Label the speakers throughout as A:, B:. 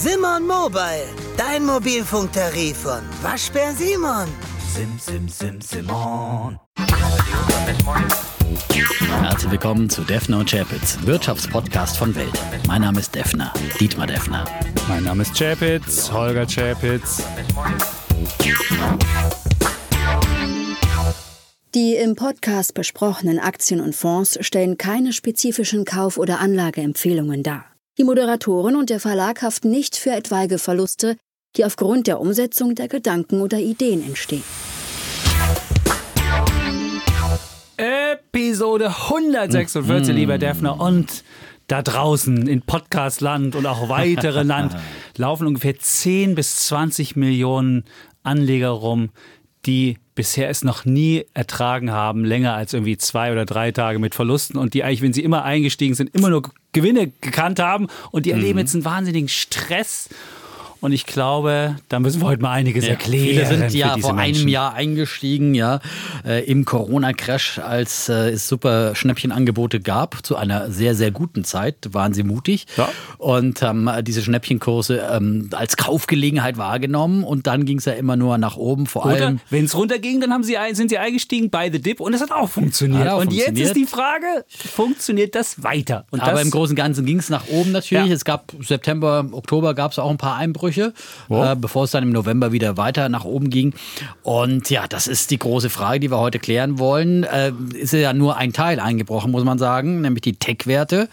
A: Simon Mobile, dein Mobilfunktarif von Waschbär Simon.
B: Sim, sim, sim, Simon. Herzlich willkommen zu Defner und Chapitz, Wirtschaftspodcast von Welt. Mein Name ist Defner, Dietmar Defner.
C: Mein Name ist Chapitz, Holger Chapitz.
D: Die im Podcast besprochenen Aktien und Fonds stellen keine spezifischen Kauf- oder Anlageempfehlungen dar. Die Moderatoren und der Verlag haften nicht für etwaige Verluste, die aufgrund der Umsetzung der Gedanken oder Ideen entstehen.
C: Episode 146, lieber Defner. Und da draußen in Podcastland und auch weitere Land laufen ungefähr 10 bis 20 Millionen Anleger rum, die bisher es noch nie ertragen haben, länger als irgendwie zwei oder drei Tage mit Verlusten und die eigentlich, wenn sie immer eingestiegen sind, immer nur Gewinne gekannt haben und die erleben jetzt einen wahnsinnigen Stress. Und ich glaube, da müssen wir heute mal einiges
B: Ja,
C: erklären.
B: Viele sind ja vor einem
C: Menschen.
B: Jahr eingestiegen, ja, äh, im Corona-Crash, als äh, es super Schnäppchenangebote gab, zu einer sehr, sehr guten Zeit, waren sie mutig
C: Ja.
B: und haben äh, diese Schnäppchenkurse ähm, als Kaufgelegenheit wahrgenommen und dann ging es ja immer nur nach oben, vor
C: Oder
B: allem.
C: wenn es runterging, dann haben sie, ein- sind sie eingestiegen bei The Dip und es hat auch funktioniert.
B: Hat auch
C: und jetzt
B: funktioniert.
C: ist die Frage, funktioniert das weiter? Und
B: Aber
C: das,
B: im Großen und Ganzen ging es nach oben natürlich.
C: Ja.
B: Es gab September, Oktober gab es auch ein paar Einbrüche, äh, bevor es dann im November wieder weiter nach oben ging. Und ja, das ist die große Frage, die wir heute klären wollen. Äh, ist ja nur ein Teil eingebrochen, muss man sagen, nämlich die Tech-Werte.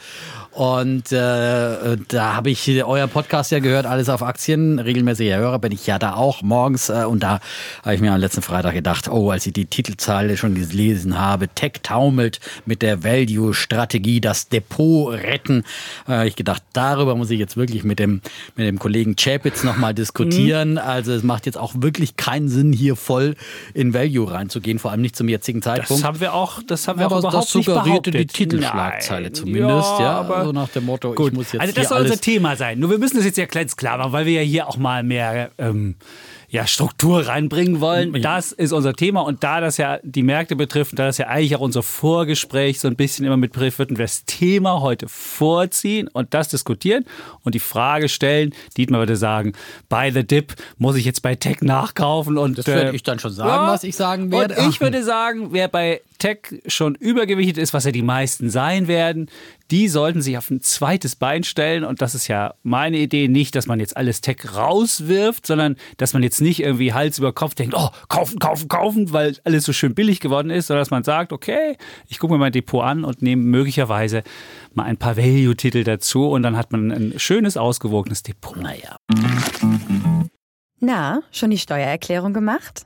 B: Und äh, da habe ich euer Podcast ja gehört, alles auf Aktien, regelmäßiger Hörer bin ich ja da auch morgens. Äh, und da habe ich mir am letzten Freitag gedacht, oh, als ich die Titelzeile schon gelesen habe, Tech taumelt mit der Value-Strategie, das Depot retten. Äh, habe ich gedacht, darüber muss ich jetzt wirklich mit dem, mit dem Kollegen Chapitz nochmal diskutieren. Also es macht jetzt auch wirklich keinen Sinn, hier voll in Value reinzugehen, vor allem nicht zum jetzigen Zeitpunkt.
C: das haben wir auch, das haben wir
B: aber
C: auch überhaupt
B: das suggerierte die
C: nicht behauptet.
B: Titelschlagzeile
C: Nein.
B: zumindest, ja,
C: aber
B: so nach dem Motto,
C: Gut.
B: ich muss jetzt
C: also das soll unser Thema sein. Nur wir müssen das jetzt ja ganz klar machen, weil wir ja hier auch mal mehr ähm, ja, Struktur reinbringen wollen. Das ist unser Thema und da das ja die Märkte betrifft, da das ja eigentlich auch unser Vorgespräch so ein bisschen immer mit betrifft, würden wir das Thema heute vorziehen und das diskutieren und die Frage stellen. Dietmar würde sagen, bei The Dip muss ich jetzt bei Tech nachkaufen und
B: Das werde
C: äh,
B: ich dann schon sagen, was ich sagen werde.
C: Und ich würde sagen, wer bei Tech schon übergewichtet ist, was ja die meisten sein werden, die sollten sich auf ein zweites Bein stellen. Und das ist ja meine Idee, nicht, dass man jetzt alles Tech rauswirft, sondern dass man jetzt nicht irgendwie Hals über Kopf denkt, oh, kaufen, kaufen, kaufen, weil alles so schön billig geworden ist, sondern dass man sagt, okay, ich gucke mir mein Depot an und nehme möglicherweise mal ein paar Value-Titel dazu und dann hat man ein schönes, ausgewogenes Depot.
B: naja.
E: Na, schon die Steuererklärung gemacht?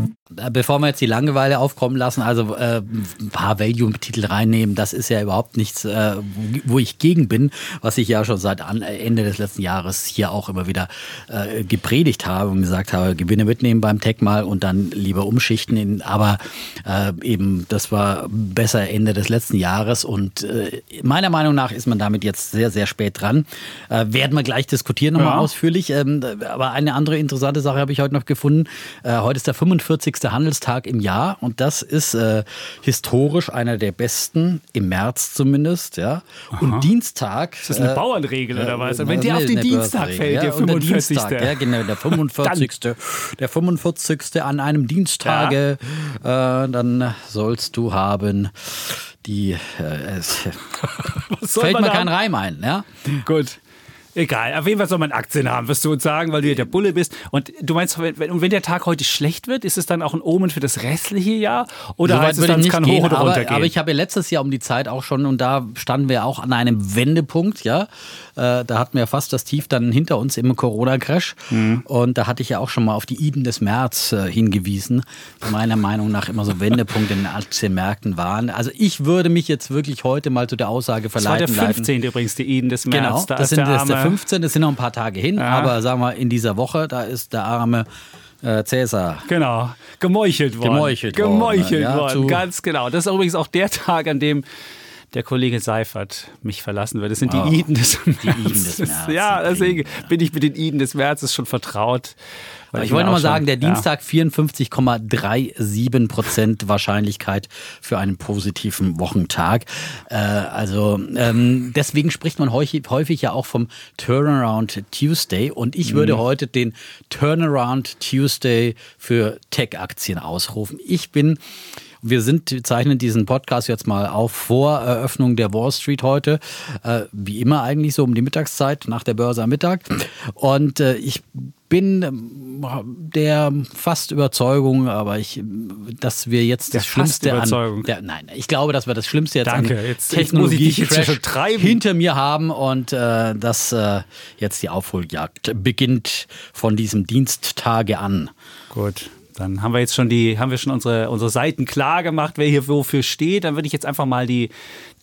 B: Äh, Bevor wir jetzt die Langeweile aufkommen lassen, also äh, ein paar Value-Titel reinnehmen, das ist ja überhaupt nichts, äh, wo ich gegen bin, was ich ja schon seit an, Ende des letzten Jahres hier auch immer wieder äh, gepredigt habe und gesagt habe, Gewinne mitnehmen beim Tech mal und dann lieber umschichten. In, aber äh, eben, das war besser Ende des letzten Jahres und äh, meiner Meinung nach ist man damit jetzt sehr, sehr spät dran. Äh, werden wir gleich diskutieren nochmal
C: Ja.
B: ausführlich. Ähm, aber eine andere interessante Sache habe ich heute noch gefunden. Äh, heute ist der 45. Handelstag im Jahr und das ist äh, historisch einer der besten, im März zumindest. Ja. Und Dienstag.
C: Ist das eine
B: äh,
C: Bauernregel oder was?
B: äh,
C: wenn der auf den Dienstag fällt, der
B: ja, und
C: 45.
B: Dienstag, ja, genau, der 45. der 45. an einem Dienstage, äh, dann sollst du haben die, äh, es fällt mir kein? Reim ein, ja.
C: Gut. Egal, auf jeden Fall soll man Aktien haben, wirst du uns sagen, weil du ja der Bulle bist. Und du meinst, wenn, wenn- und wenn der Tag heute schlecht wird, ist es dann auch ein Omen für das restliche Jahr? Oder
B: Soweit
C: heißt es dann, es kann
B: nicht
C: hoch
B: gehen,
C: oder
B: aber,
C: runter gehen?
B: aber ich habe ja letztes Jahr um die Zeit auch schon und da standen wir auch an einem Wendepunkt, ja. Äh, da hatten wir fast das Tief dann hinter uns im Corona-Crash
C: Mhm.
B: und da hatte ich ja auch schon mal auf die Iden des März äh, hingewiesen, die meiner Meinung nach immer so Wendepunkte in den Aktienmärkten waren. Also ich würde mich jetzt wirklich heute mal zu der Aussage
C: das war der
B: verleiten leiten.
C: 15. übrigens, die Iden des März.
B: Genau,
C: da
B: das sind
C: der
B: der 15, das sind noch ein paar Tage hin, aber sagen wir in dieser Woche, da ist der arme äh, Cäsar.
C: Genau, gemeuchelt worden.
B: Gemeuchelt
C: worden. Gemeuchelt
B: ja,
C: worden, ganz genau. Das ist übrigens auch der Tag, an dem der Kollege Seifert mich verlassen wird. Das sind die oh, Iden des Märzes. Die Iden des Märzes. Ja, deswegen bin ich mit den Iden des Märzes schon vertraut.
B: Aber ich wollte nochmal sagen, der Dienstag ja. 54,37 Prozent Wahrscheinlichkeit für einen positiven Wochentag. Äh, also ähm, deswegen spricht man häufig, häufig, ja auch vom Turnaround Tuesday und ich würde mhm. heute den Turnaround Tuesday für Tech-Aktien ausrufen. Ich bin wir sind, wir zeichnen diesen Podcast jetzt mal auf vor Eröffnung der Wall Street heute. Äh, wie immer eigentlich so um die Mittagszeit, nach der Börse am Mittag. Und äh, ich bin ähm, der fast Überzeugung, aber ich, dass wir jetzt
C: das Schlimmste
B: an, der, nein, ich glaube, dass wir das Schlimmste jetzt Danke. an jetzt, Technologie jetzt hinter mir haben und äh, dass äh, jetzt die Aufholjagd beginnt von diesem Diensttage an.
C: Gut. Dann haben wir jetzt schon die, haben wir schon unsere, unsere Seiten klar gemacht, wer hier wofür steht. Dann würde ich jetzt einfach mal die,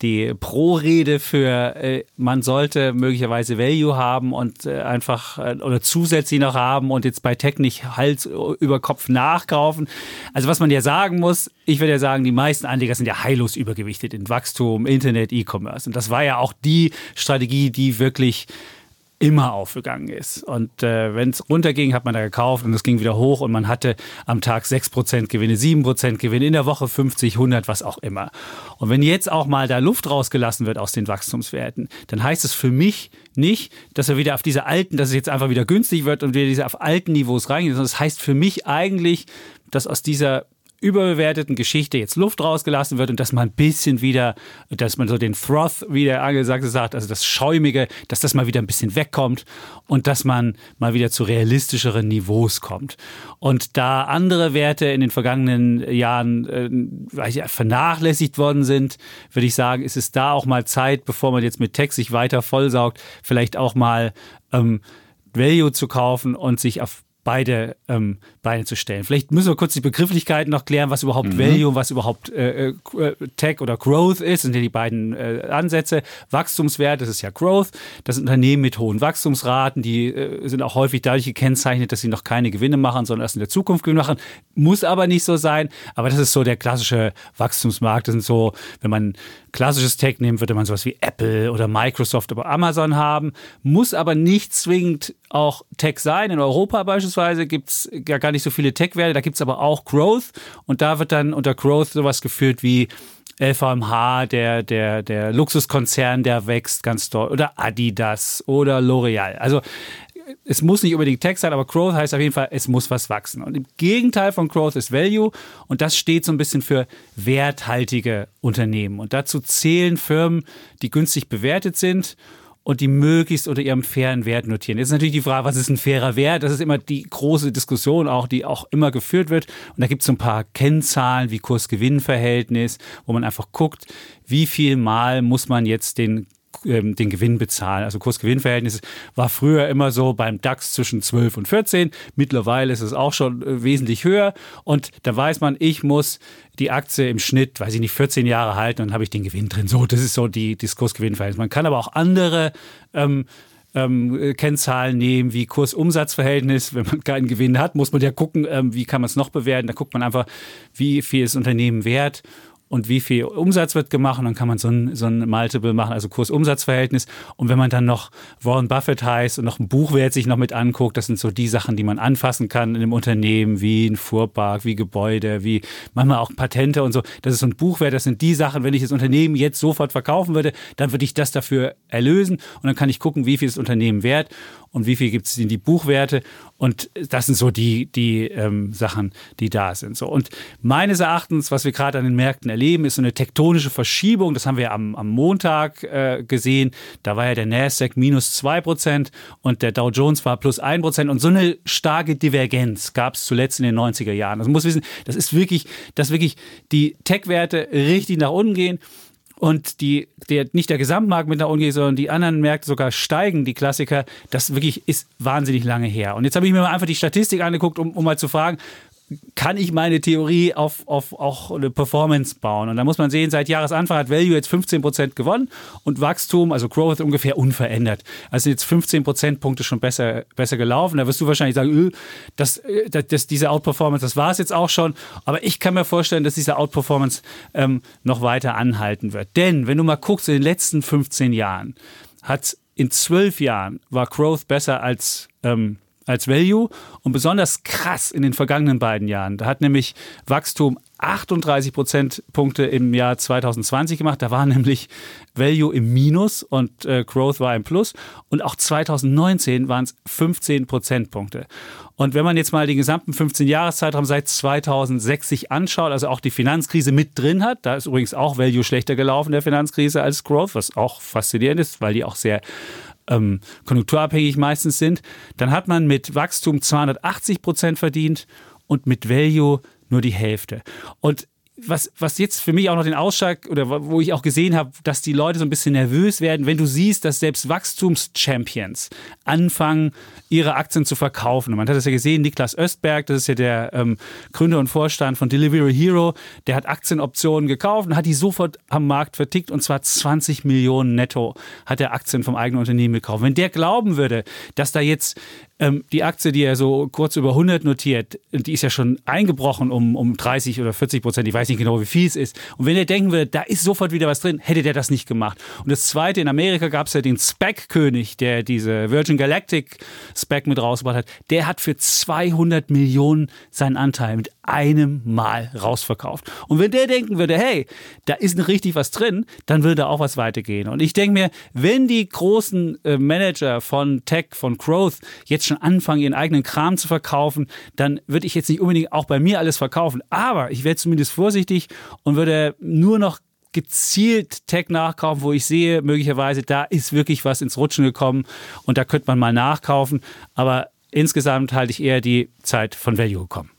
C: die Pro-Rede für äh, man sollte möglicherweise Value haben und äh, einfach äh, oder zusätzlich noch haben und jetzt bei Tech nicht Hals über Kopf nachkaufen. Also was man ja sagen muss, ich würde ja sagen, die meisten Anleger sind ja heillos übergewichtet in Wachstum, Internet, E-Commerce. Und das war ja auch die Strategie, die wirklich immer aufgegangen ist. Und äh, wenn es runterging, hat man da gekauft und es ging wieder hoch und man hatte am Tag 6% Gewinne, 7% Gewinne, in der Woche 50, 100, was auch immer. Und wenn jetzt auch mal da Luft rausgelassen wird aus den Wachstumswerten, dann heißt es für mich nicht, dass wir wieder auf diese alten, dass es jetzt einfach wieder günstig wird und wir diese auf alten Niveaus reingehen, sondern es das heißt für mich eigentlich, dass aus dieser überbewerteten Geschichte jetzt Luft rausgelassen wird und dass man ein bisschen wieder, dass man so den Froth, wie der Angesagte sagt, also das Schäumige, dass das mal wieder ein bisschen wegkommt und dass man mal wieder zu realistischeren Niveaus kommt. Und da andere Werte in den vergangenen Jahren äh, vernachlässigt worden sind, würde ich sagen, ist es da auch mal Zeit, bevor man jetzt mit Tech sich weiter vollsaugt, vielleicht auch mal ähm, Value zu kaufen und sich auf beide ähm, Beine zu stellen. Vielleicht müssen wir kurz die Begrifflichkeiten noch klären, was überhaupt mhm. Value, was überhaupt äh, äh, Tech oder Growth ist. Das sind ja die beiden äh, Ansätze. Wachstumswert, das ist ja Growth. Das sind Unternehmen mit hohen Wachstumsraten, die äh, sind auch häufig dadurch gekennzeichnet, dass sie noch keine Gewinne machen, sondern erst in der Zukunft Gewinne machen. Muss aber nicht so sein. Aber das ist so der klassische Wachstumsmarkt. Das sind so, wenn man klassisches Tech nimmt, würde man sowas wie Apple oder Microsoft oder Amazon haben. Muss aber nicht zwingend auch Tech sein. In Europa beispielsweise gibt es ja gar nicht so viele Tech-Werte, da gibt es aber auch Growth und da wird dann unter Growth sowas geführt wie LVMH, der, der, der Luxuskonzern, der wächst ganz doll, oder Adidas oder L'Oreal. Also es muss nicht unbedingt Tech sein, aber Growth heißt auf jeden Fall, es muss was wachsen. Und im Gegenteil von Growth ist Value und das steht so ein bisschen für werthaltige Unternehmen. Und dazu zählen Firmen, die günstig bewertet sind und die möglichst unter ihrem fairen Wert notieren. Jetzt ist natürlich die Frage, was ist ein fairer Wert? Das ist immer die große Diskussion auch, die auch immer geführt wird. Und da gibt es so ein paar Kennzahlen wie Kurs-Gewinn-Verhältnis, wo man einfach guckt, wie viel Mal muss man jetzt den den Gewinn bezahlen. Also Kurs-Gewinn-Verhältnis war früher immer so beim DAX zwischen 12 und 14. Mittlerweile ist es auch schon äh, wesentlich höher. Und da weiß man, ich muss die Aktie im Schnitt, weiß ich nicht, 14 Jahre halten und dann habe ich den Gewinn drin. So, das ist so die, das Kurs-Gewinn-Verhältnis. Man kann aber auch andere ähm, ähm, Kennzahlen nehmen, wie Kurs-Umsatz-Verhältnis. Wenn man keinen Gewinn hat, muss man ja gucken, ähm, wie kann man es noch bewerten. Da guckt man einfach, wie viel ist Unternehmen wert und wie viel Umsatz wird gemacht und dann kann man so ein, so ein Multiple machen, also Kurs-Umsatz-Verhältnis. Und wenn man dann noch Warren Buffett heißt und noch ein Buchwert sich noch mit anguckt, das sind so die Sachen, die man anfassen kann in einem Unternehmen, wie ein Fuhrpark, wie Gebäude, wie manchmal auch Patente und so. Das ist so ein Buchwert, das sind die Sachen, wenn ich das Unternehmen jetzt sofort verkaufen würde, dann würde ich das dafür erlösen und dann kann ich gucken, wie viel das Unternehmen wert und wie viel gibt es in die Buchwerte. Und das sind so die, die ähm, Sachen, die da sind. So. Und meines Erachtens, was wir gerade an den Märkten erleben, ist so eine tektonische Verschiebung. Das haben wir am, am Montag äh, gesehen. Da war ja der Nasdaq minus 2% und der Dow Jones war plus 1%. Und so eine starke Divergenz gab es zuletzt in den 90er Jahren. Also man muss wissen, das ist wirklich, dass wirklich die Tech-Werte richtig nach unten gehen und die, der, nicht der Gesamtmarkt mit nach unten geht, sondern die anderen Märkte sogar steigen, die Klassiker, das wirklich ist wahnsinnig lange her. Und jetzt habe ich mir mal einfach die Statistik angeguckt, um, um mal zu fragen, kann ich meine Theorie auf, auf auch eine Performance bauen. Und da muss man sehen, seit Jahresanfang hat Value jetzt 15 Prozent gewonnen und Wachstum, also Growth ungefähr unverändert. Also jetzt 15 Prozentpunkte schon besser, besser gelaufen. Da wirst du wahrscheinlich sagen, das, das, das, diese Outperformance, das war es jetzt auch schon. Aber ich kann mir vorstellen, dass diese Outperformance ähm, noch weiter anhalten wird. Denn wenn du mal guckst, in den letzten 15 Jahren hat in zwölf Jahren war Growth besser als ähm, als Value und besonders krass in den vergangenen beiden Jahren. Da hat nämlich Wachstum 38 Prozentpunkte im Jahr 2020 gemacht. Da war nämlich Value im Minus und äh, Growth war im Plus. Und auch 2019 waren es 15 Prozentpunkte. Und wenn man jetzt mal den gesamten 15-Jahreszeitraum seit 2006 sich anschaut, also auch die Finanzkrise mit drin hat, da ist übrigens auch Value schlechter gelaufen der Finanzkrise als Growth, was auch faszinierend ist, weil die auch sehr ähm, konjunkturabhängig meistens sind, dann hat man mit Wachstum 280 Prozent verdient und mit Value nur die Hälfte. Und was, was jetzt für mich auch noch den Ausschlag oder wo ich auch gesehen habe, dass die Leute so ein bisschen nervös werden, wenn du siehst, dass selbst Wachstumschampions anfangen, ihre Aktien zu verkaufen. Und man hat das ja gesehen, Niklas Östberg, das ist ja der ähm, Gründer und Vorstand von Delivery Hero, der hat Aktienoptionen gekauft und hat die sofort am Markt vertickt und zwar 20 Millionen netto hat er Aktien vom eigenen Unternehmen gekauft. Wenn der glauben würde, dass da jetzt ähm, die Aktie, die er so kurz über 100 notiert, die ist ja schon eingebrochen um, um 30 oder 40 Prozent. Ich weiß nicht genau, wie viel es ist. Und wenn er denken würde, da ist sofort wieder was drin, hätte der das nicht gemacht. Und das Zweite, in Amerika gab es ja den Spec-König, der diese Virgin Galactic Spec mit rausgebracht hat. Der hat für 200 Millionen seinen Anteil mit einem Mal rausverkauft. Und wenn der denken würde, hey, da ist richtig was drin, dann würde auch was weitergehen. Und ich denke mir, wenn die großen äh, Manager von Tech, von Growth jetzt schon anfangen, ihren eigenen Kram zu verkaufen, dann würde ich jetzt nicht unbedingt auch bei mir alles verkaufen. Aber ich wäre zumindest vorsichtig und würde nur noch gezielt Tech nachkaufen, wo ich sehe, möglicherweise da ist wirklich was ins Rutschen gekommen und da könnte man mal nachkaufen. Aber insgesamt halte ich eher die Zeit von Value gekommen.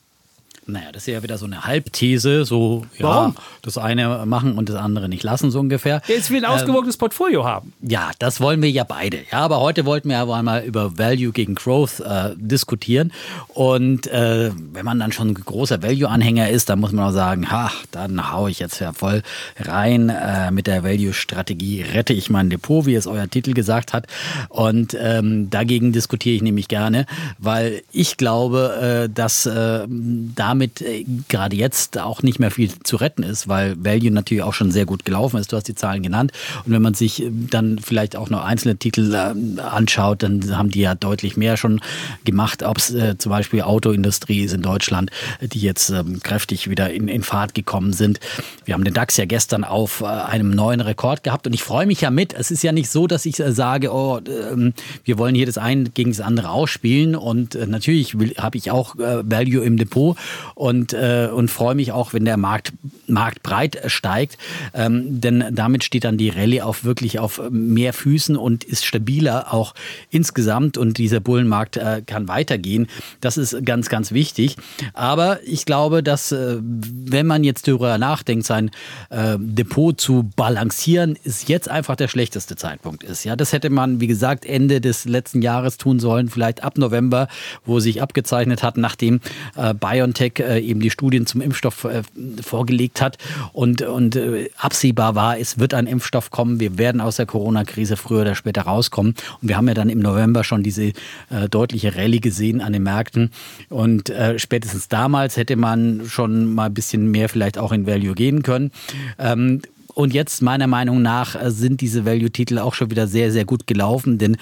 B: Naja, das ist ja wieder so eine Halbthese, so ja,
C: Warum?
B: das eine machen und das andere nicht lassen, so ungefähr.
C: Jetzt will ein ausgewogenes ähm, Portfolio haben.
B: Ja, das wollen wir ja beide. Ja, aber heute wollten wir aber einmal über Value gegen Growth äh, diskutieren. Und äh, wenn man dann schon ein großer Value-Anhänger ist, dann muss man auch sagen, ha, dann haue ich jetzt ja voll rein äh, mit der Value-Strategie, rette ich mein Depot, wie es euer Titel gesagt hat. Und ähm, dagegen diskutiere ich nämlich gerne, weil ich glaube, äh, dass äh, damit damit äh, gerade jetzt auch nicht mehr viel zu retten ist, weil Value natürlich auch schon sehr gut gelaufen ist. Du hast die Zahlen genannt. Und wenn man sich äh, dann vielleicht auch noch einzelne Titel äh, anschaut, dann haben die ja deutlich mehr schon gemacht. Ob es zum Beispiel Autoindustrie ist in Deutschland, die jetzt ähm, kräftig wieder in, in Fahrt gekommen sind. Wir haben den DAX ja gestern auf einem neuen Rekord gehabt und ich freue mich ja mit. Es ist ja nicht so, dass ich sage, oh, ähm, wir wollen hier das eine gegen das andere ausspielen und natürlich habe ich auch Value im Depot und, äh, und freue mich auch, wenn der Markt, Markt breit steigt. Ähm, denn damit steht dann die Rallye auf wirklich auf mehr Füßen und ist stabiler auch insgesamt und dieser Bullenmarkt äh, kann weitergehen. Das ist ganz, ganz wichtig. Aber ich glaube, dass äh, wenn man jetzt darüber nachdenkt, sein äh, Depot zu balancieren, ist jetzt einfach der schlechteste Zeitpunkt ist. Ja, das hätte man, wie gesagt, Ende des letzten Jahres tun sollen, vielleicht ab November, wo sich abgezeichnet hat, nachdem äh, BioNTech äh, eben die Studien zum Impfstoff äh, vorgelegt hat und, und äh, absehbar war, es wird ein Impfstoff kommen, wir werden aus der Corona-Krise früher oder später rauskommen. Und wir haben ja dann im November schon diese äh, deutliche Rallye gesehen an den Märkten. Und äh, spätestens damals hätte man schon mal ein bisschen mehr vielleicht auch in Value gehen können. Ähm, und jetzt, meiner Meinung nach, äh, sind diese Value-Titel auch schon wieder sehr, sehr gut gelaufen, denn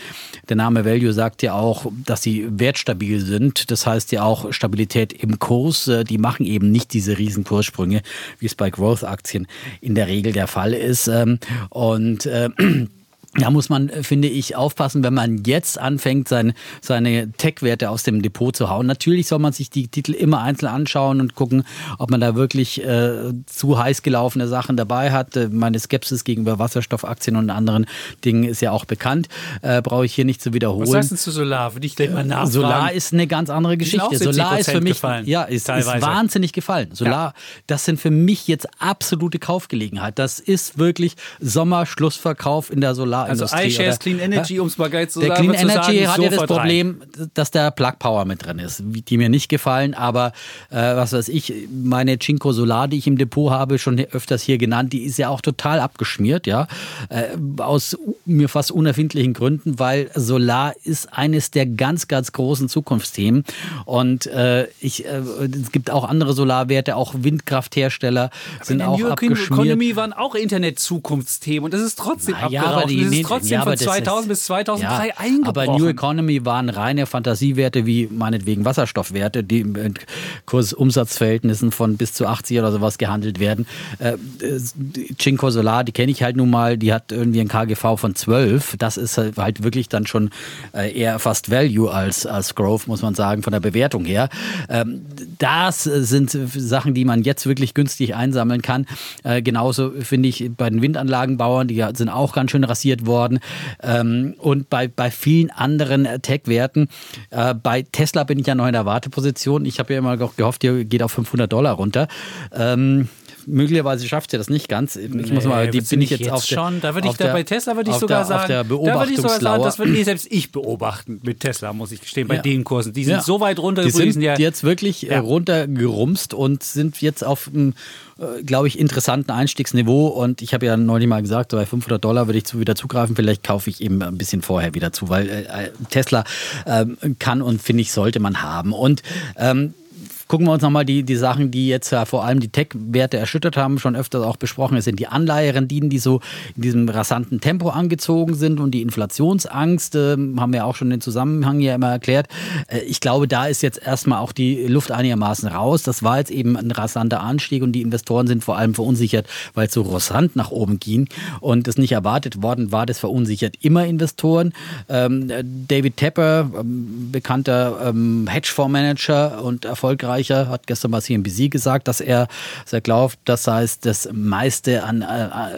B: der Name Value sagt ja auch, dass sie wertstabil sind. Das heißt ja auch Stabilität im Kurs. Äh, die machen eben nicht diese riesen Kurssprünge, wie es bei Growth-Aktien in der Regel der Fall ist. Ähm, und äh, da muss man, äh, finde ich, aufpassen, wenn man jetzt anfängt, sein, seine Tech-Werte aus dem Depot zu hauen. Natürlich soll man sich die Titel immer einzeln anschauen und gucken, ob man da wirklich äh, zu heiß gelaufene Sachen dabei hat. Äh, meine Skepsis gegenüber Wasserstoffaktien und anderen Dingen ist ja auch bekannt. Äh, Brauche ich hier nicht zu wiederholen. Was
C: heißt denn zu Solar? Würde ich gleich mal nachfragen.
B: Solar ist eine ganz andere Geschichte. Solar ist für mich
C: gefallen,
B: ja, ist, ist wahnsinnig gefallen. Solar, ja. das sind für mich jetzt absolute Kaufgelegenheit. Das ist wirklich Sommerschlussverkauf in der Solar Solarindustrie.
C: Also iShares Clean Energy, um es mal geil zu
B: der
C: sagen,
B: Clean Energy
C: sagen,
B: hat ja das
C: sofort rein.
B: Problem, dass da Plug Power mit drin ist, die mir nicht gefallen, aber äh, was weiß ich, meine Cinco Solar, die ich im Depot habe, schon öfters hier genannt, die ist ja auch total abgeschmiert, ja, äh, aus mir fast unerfindlichen Gründen, weil Solar ist eines der ganz, ganz großen Zukunftsthemen und äh, ich, äh, es gibt auch andere Solarwerte, auch Windkrafthersteller sind
C: In der
B: auch
C: New
B: abgeschmiert.
C: Economy waren auch Internet-Zukunftsthemen und das ist trotzdem
B: Na ja,
C: abgeraucht.
B: aber die,
C: ist trotzdem
B: ja,
C: von
B: das
C: 2000
B: ist-
C: bis 2003
B: ja,
C: eingebrochen.
B: Aber New Economy waren reine Fantasiewerte wie meinetwegen Wasserstoffwerte, die mit Kursumsatzverhältnissen von bis zu 80 oder sowas gehandelt werden. Äh, äh, Cinco Solar, die kenne ich halt nun mal, die hat irgendwie ein KGV von 12. Das ist halt halt wirklich dann schon äh, eher fast Value als, als Growth, muss man sagen, von der Bewertung her. Ähm, das sind Sachen, die man jetzt wirklich günstig einsammeln kann. Äh, genauso finde ich bei den Windanlagenbauern, die sind auch ganz schön rasiert worden. Ähm, und bei, bei vielen anderen äh, Tech-Werten. Äh, bei Tesla bin ich ja noch in der Warteposition. Ich habe ja immer gehofft, ihr geht auf 500 Dollar runter. Ähm, möglicherweise schafft ihr das nicht ganz. Ich muss mal, die bin ich
C: nicht
B: jetzt auf der,
C: schon. Da würde ich da bei Tesla würde ich sogar
B: der,
C: sagen, da würde ich sogar sagen, das würde nee, selbst ich beobachten mit Tesla, muss ich gestehen, bei
B: Ja.
C: den Kursen. Die sind
B: Ja.
C: so weit runter
B: Die sind
C: ja.
B: jetzt wirklich äh,
C: Ja.
B: runtergerumst und sind jetzt auf einem, äh, glaube ich, interessanten Einstiegsniveau. Und ich habe ja neulich mal gesagt, bei 500 Dollar würde ich zu, wieder zugreifen. Vielleicht kaufe ich eben ein bisschen vorher wieder zu, weil äh, Tesla ähm, kann und finde ich, sollte man haben. Und ähm, Gucken wir uns nochmal die, die Sachen, die jetzt ja vor allem die Tech-Werte erschüttert haben, schon öfters auch besprochen. Es sind die Anleiherenditen, die so in diesem rasanten Tempo angezogen sind und die Inflationsangst, äh, haben wir auch schon den Zusammenhang ja immer erklärt. Äh, ich glaube, da ist jetzt erstmal auch die Luft einigermaßen raus. Das war jetzt eben ein rasanter Anstieg und die Investoren sind vor allem verunsichert, weil es so rasant nach oben ging und es nicht erwartet worden war. Das verunsichert immer Investoren. Ähm, David Tepper, ähm, bekannter ähm, Hedgefondsmanager und erfolgreicher, hat gestern bei CNBC gesagt, dass er, dass er glaubt, das heißt, das meiste an äh,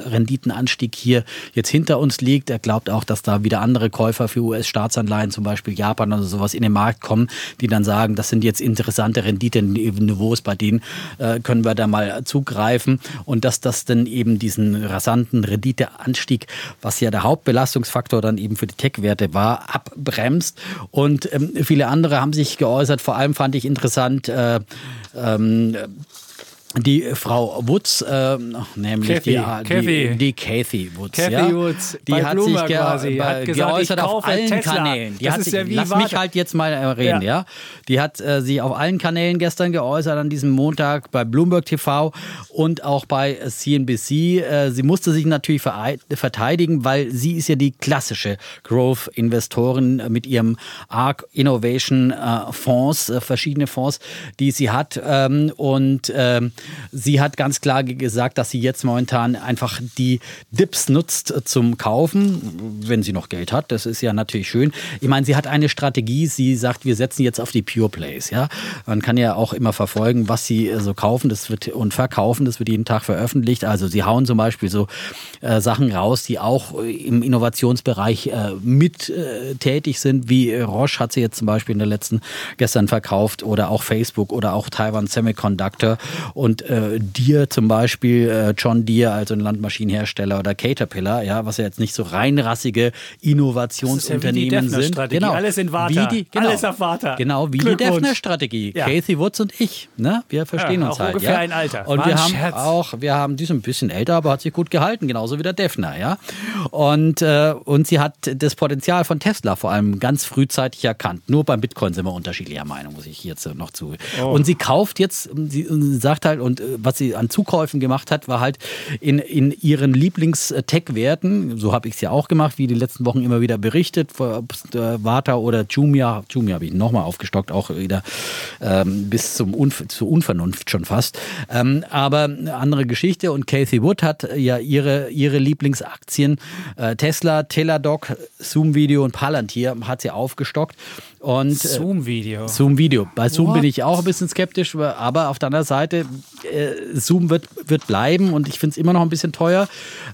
B: Renditenanstieg hier jetzt hinter uns liegt. Er glaubt auch, dass da wieder andere Käufer für US-Staatsanleihen, zum Beispiel Japan oder sowas, in den Markt kommen, die dann sagen, das sind jetzt interessante Renditeniveaus, bei denen äh, können wir da mal zugreifen und dass das dann eben diesen rasanten Renditeanstieg, was ja der Hauptbelastungsfaktor dann eben für die Tech-Werte war, abbremst. Und ähm, viele andere haben sich geäußert. Vor allem fand ich interessant, äh, ähm, die Frau Woods, ähm, nämlich
C: Kathy,
B: die,
C: Kathy.
B: die, die Kathy Woods,
C: Kathy
B: ja,
C: Woods
B: die hat
C: Bloomberg
B: sich ge
C: quasi,
B: bei-
C: hat gesagt,
B: geäußert auf allen
C: Tesla.
B: Kanälen. Die
C: Das
B: hat
C: ist
B: sich,
C: ja wie
B: lass mich halt jetzt mal äh, reden, ja.
C: Ja.
B: Die hat äh, sich auf allen Kanälen gestern geäußert, an diesem Montag bei Bloomberg TV und auch bei CNBC. Äh, sie musste sich natürlich verteidigen, weil sie ist ja die klassische Growth-Investorin mit ihrem ARC Innovation äh, Fonds, äh, verschiedene Fonds, die sie hat. Ähm, und ähm, sie hat ganz klar ge- gesagt, dass sie jetzt momentan einfach die Dips nutzt äh, zum Kaufen, wenn sie noch Geld hat. Das ist ja natürlich schön. Ich meine, sie hat eine Strategie. Sie sagt, wir setzen jetzt auf die Pure Plays. Ja, man kann ja auch immer verfolgen, was sie äh, so kaufen. Das wird und verkaufen. Das wird jeden Tag veröffentlicht. Also sie hauen zum Beispiel so äh, Sachen raus, die auch äh, im Innovationsbereich äh, mit äh, tätig sind, wie Roche hat sie jetzt zum Beispiel in der letzten gestern verkauft oder auch Facebook oder auch Taiwan Semiconductor und äh, Deere zum Beispiel, äh, John Deere, also ein Landmaschinenhersteller oder Caterpillar, ja, was ja jetzt nicht so reinrassige Innovationsunternehmen
C: Das ist ja wie die
B: sind.
C: Defner-Strategie. Alles in.
B: Wie die, genau,
C: Alles auf Warta.
B: Genau, wie die. Defner-Strategie.
C: Ja.
B: Kathy Woods und ich, ne? Wir verstehen
C: Ja,
B: uns
C: auch
B: halt.
C: ungefähr
B: ja?
C: ein Alter.
B: Und
C: War
B: wir haben
C: Scherz.
B: auch, wir haben, die ist ein bisschen älter, aber hat sich gut gehalten, genauso wie der Defner, ja. Und, äh, und sie hat das Potenzial von Tesla vor allem ganz frühzeitig erkannt. Nur beim Bitcoin sind wir unterschiedlicher Meinung, muss ich jetzt noch zu.
C: Oh.
B: Und sie kauft jetzt, sie sagt halt, und äh, was sie an Zukäufen gemacht hat, war halt in, in ihren Lieblings-Tech-Werten, so habe ich es ja auch gemacht, wie die letzten Wochen immer wieder berichtet, ob es äh, Vata oder Jumia, Jumia habe ich nochmal aufgestockt, auch wieder ähm, bis zum Unf zur Unvernunft schon fast. Ähm, aber eine andere Geschichte und Kathy Wood hat ja ihre, ihre Lieblingsaktien, äh, Tesla, Teladoc, Zoom Video und Palantir hat sie aufgestockt. Und, äh,
C: Zoom-Video.
B: Zoom Video. Bei Zoom
C: What?
B: bin ich auch ein bisschen skeptisch, aber auf der anderen Seite, äh, Zoom wird wird bleiben und ich finde es immer noch ein bisschen teuer.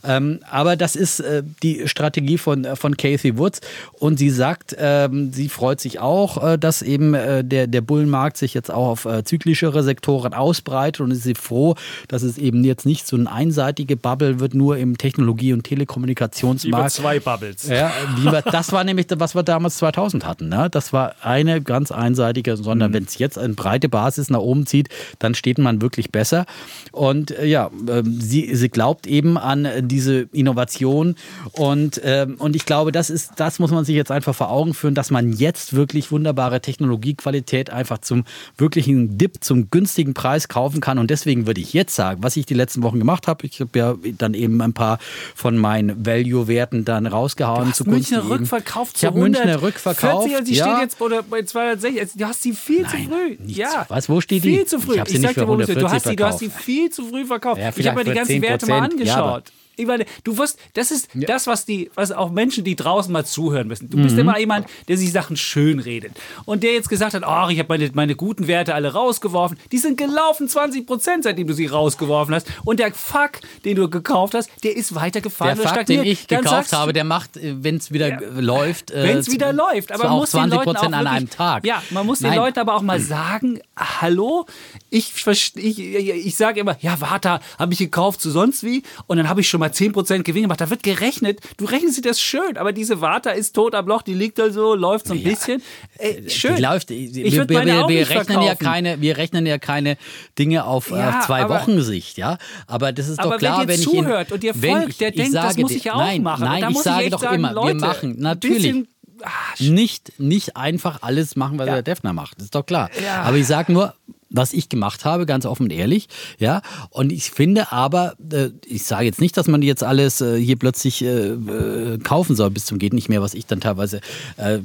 B: Ähm, aber das ist äh, die Strategie von, äh, von Casey Woods und sie sagt, ähm, sie freut sich auch, äh, dass eben äh, der, der Bullenmarkt sich jetzt auch auf zyklischere Sektoren ausbreitet und ist sie froh, dass es eben jetzt nicht so eine einseitige Bubble wird, nur im Technologie- und Telekommunikationsmarkt. Über
C: zwei Bubbles.
B: Ja, wir, das war nämlich, was wir damals 2000 hatten. Ne? Das war eine ganz einseitige, sondern mhm. wenn es jetzt eine breite Basis nach oben zieht, dann steht man wirklich besser. Und äh, ja, äh, sie, sie glaubt eben an diese Innovation und, äh, und ich glaube, das ist, das muss man sich jetzt einfach vor Augen führen, dass man jetzt wirklich wunderbare Technologiequalität einfach zum wirklichen Dip, zum günstigen Preis kaufen kann. Und deswegen würde ich jetzt sagen, was ich die letzten Wochen gemacht habe, ich habe ja dann eben ein paar von meinen Value-Werten dann rausgehauen.
C: Du hast Münchner rückverkauft
B: Ich habe Münchner rückverkauft.
C: 40 und die ja. Jetzt bei 260. Du hast sie viel Nein, zu früh. Ja.
B: Was, wo steht die?
C: Viel zu früh.
B: Ich ich nicht für 140
C: du hast,
B: die,
C: du hast sie viel zu früh verkauft. Ja, ich habe mir die ganzen Werte mal angeschaut. Ja, ich meine, du wirst, das ist ja. das, was die, was auch Menschen, die draußen mal zuhören müssen. Du mhm. bist immer jemand, der sich Sachen schön redet. Und der jetzt gesagt hat, ach, ich habe meine, meine guten Werte alle rausgeworfen. Die sind gelaufen 20 Prozent, seitdem du sie rausgeworfen hast. Und der Fuck, den du gekauft hast, der ist weitergefahren.
B: Der Fuck, den ich Dann gekauft habe, der macht, äh, wenn es wieder ja, läuft.
C: Äh, wenn es wieder läuft. Aber man muss 20 Prozent
B: an einem Tag.
C: Ja, man muss Nein. den Leuten aber auch mal sagen, hallo, ich, ich, ich, ich sage immer, ja, warte, habe ich gekauft zu sonst wie. Und dann habe ich schon mal 10 Prozent Gewinn gemacht. Da wird gerechnet. Du rechnest dir das schön, aber diese Warte ist tot am Loch, die liegt da so, läuft so ein ja, bisschen. Äh, schön.
B: Die läuft, ich wir, wir, wir, wir rechnen ja keine, wir rechnen ja keine Dinge auf, ja, auf zwei Wochen Sicht, ja. Aber das ist doch klar, wenn ich
C: zuhört und dir folgt, der denkt,
B: sage,
C: das muss ich ja auch
B: nein,
C: machen.
B: Nein, ich sage doch sagen, immer, Leute, wir machen natürlich. Ach, nicht, nicht einfach alles machen, was ja. der Defner macht. Das ist doch klar. Ja. Aber ich sage nur, was ich gemacht habe, ganz offen und ehrlich. Ja, und ich finde aber, äh, ich sage jetzt nicht, dass man jetzt alles äh, hier plötzlich äh, kaufen soll bis zum geht nicht mehr, was ich dann teilweise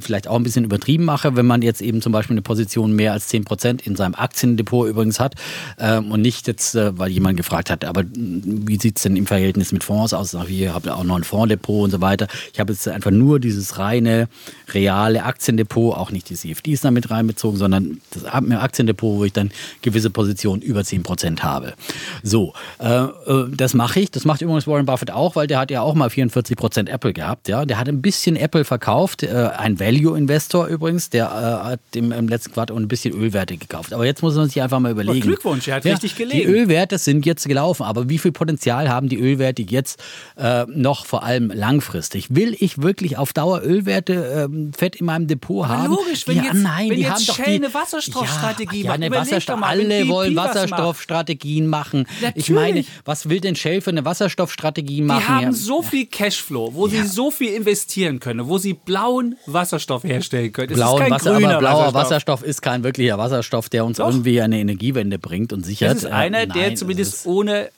B: vielleicht auch ein bisschen übertrieben mache, wenn man jetzt eben zum Beispiel eine Position mehr als 10 Prozent in seinem Aktiendepot übrigens hat ähm, und nicht jetzt, weil jemand gefragt hat, aber wie sieht es denn im Verhältnis mit Fonds aus? Ich habe auch noch ein Fondsdepot und so weiter. Ich habe jetzt einfach nur dieses reine, reale Aktiendepot, auch nicht die CFDs damit reinbezogen, sondern das Aktiendepot, wo ich dann gewisse Positionen über 10 Prozent habe. So, äh, äh, das mache ich. Das macht übrigens Warren Buffett auch, weil der hat ja auch mal 44 Prozent Apple gehabt. Ja, der hat ein bisschen Apple verkauft. Äh, ein Value-Investor übrigens, der äh, hat im, im, letzten Quartal ein bisschen Ölwerte gekauft. Aber jetzt muss man sich einfach mal überlegen. Aber
C: Glückwunsch, er hat ja, richtig gelegen.
B: Die Ölwerte sind jetzt gelaufen, aber wie viel Potenzial haben die Ölwerte jetzt äh, noch vor allem langfristig? Will ich wirklich auf Dauer Ölwerte ähm, fett in meinem Depot haben?
C: Logisch, wenn ja, jetzt, nein, wenn die jetzt haben Shell doch die, eine Wasserstoffstrategie
B: ja, ja, eine Wasserstoff alle wollen Wasserstoffstrategien machen. Natürlich. Ich meine, was will denn Shell für eine Wasserstoffstrategie machen?
C: Die haben so viel Cashflow, wo ja. sie so viel investieren können, wo sie blauen Wasserstoff herstellen können.
B: Blauen Wasser, aber blauer Wasserstoff. Wasserstoff. ist kein wirklicher Wasserstoff, der uns Doch. irgendwie eine Energiewende bringt und sichert.
C: Das ist einer, äh, nein, der zumindest ohne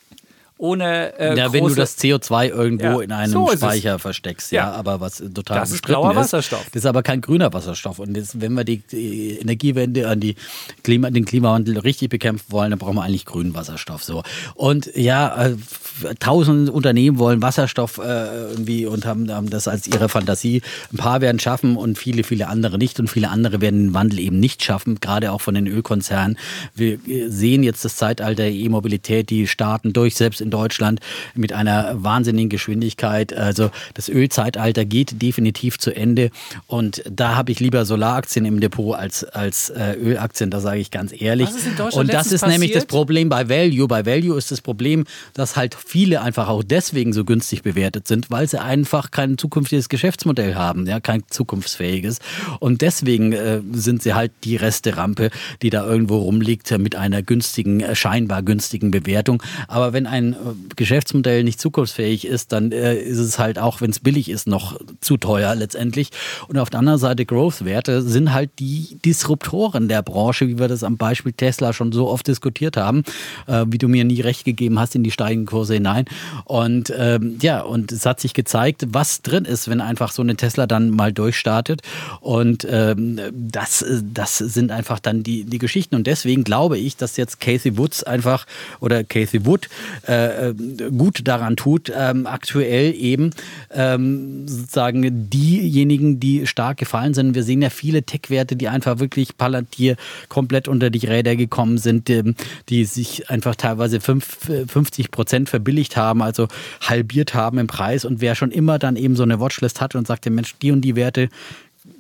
C: ohne äh,
B: ja, wenn du das CO2 irgendwo ja, in einem so Speicher versteckst, ja. ja. aber was total
C: das ist blauer Wasserstoff.
B: Das ist aber kein grüner Wasserstoff. Und das, wenn wir die, die Energiewende an die Klima, den Klimawandel richtig bekämpfen wollen, dann brauchen wir eigentlich grünen Wasserstoff. So und ja, äh, tausend Unternehmen wollen Wasserstoff äh, irgendwie und haben, haben das als ihre Fantasie. Ein paar werden schaffen und viele, viele andere nicht und viele andere werden den Wandel eben nicht schaffen, gerade auch von den Ölkonzernen. Wir sehen jetzt das Zeitalter der E-Mobilität, die starten durch, selbst in Deutschland mit einer wahnsinnigen Geschwindigkeit. Also das Ölzeitalter geht definitiv zu Ende und da habe ich lieber Solaraktien im Depot als, als äh, Ölaktien, da sage ich ganz ehrlich. und das ist passiert? nämlich das Problem bei Value. Bei Value ist das Problem, dass halt viele einfach auch deswegen so günstig bewertet sind, weil sie einfach kein zukünftiges Geschäftsmodell haben, ja, kein zukunftsfähiges. Und deswegen äh, sind sie halt die Resterampe, die da irgendwo rumliegt mit einer günstigen, äh, scheinbar günstigen Bewertung. Aber wenn ein Geschäftsmodell nicht zukunftsfähig ist, dann äh, ist es halt auch, wenn es billig ist, noch zu teuer letztendlich. Und auf der anderen Seite Growth-Werte sind halt die Disruptoren der Branche, wie wir das am Beispiel Tesla schon so oft diskutiert haben, äh, wie du mir nie recht gegeben hast in die steigenden Kurse hinein. Und ähm, ja, und es hat sich gezeigt, was drin ist, wenn einfach so eine Tesla dann mal durchstartet. Und ähm, das, das sind einfach dann die, die Geschichten. Und deswegen glaube ich, dass jetzt Casey Woods einfach oder Casey Wood äh, äh, gut daran tut, ähm, aktuell eben ähm, sozusagen diejenigen, die stark gefallen sind. Wir sehen ja viele Tech-Werte, die einfach wirklich Palantir komplett unter die Räder gekommen sind, ähm, die sich einfach teilweise fünf, 50 Prozent verbilligt haben, also halbiert haben im Preis. Und wer schon immer dann eben so eine Watchlist hat und sagt, Mensch, die und die Werte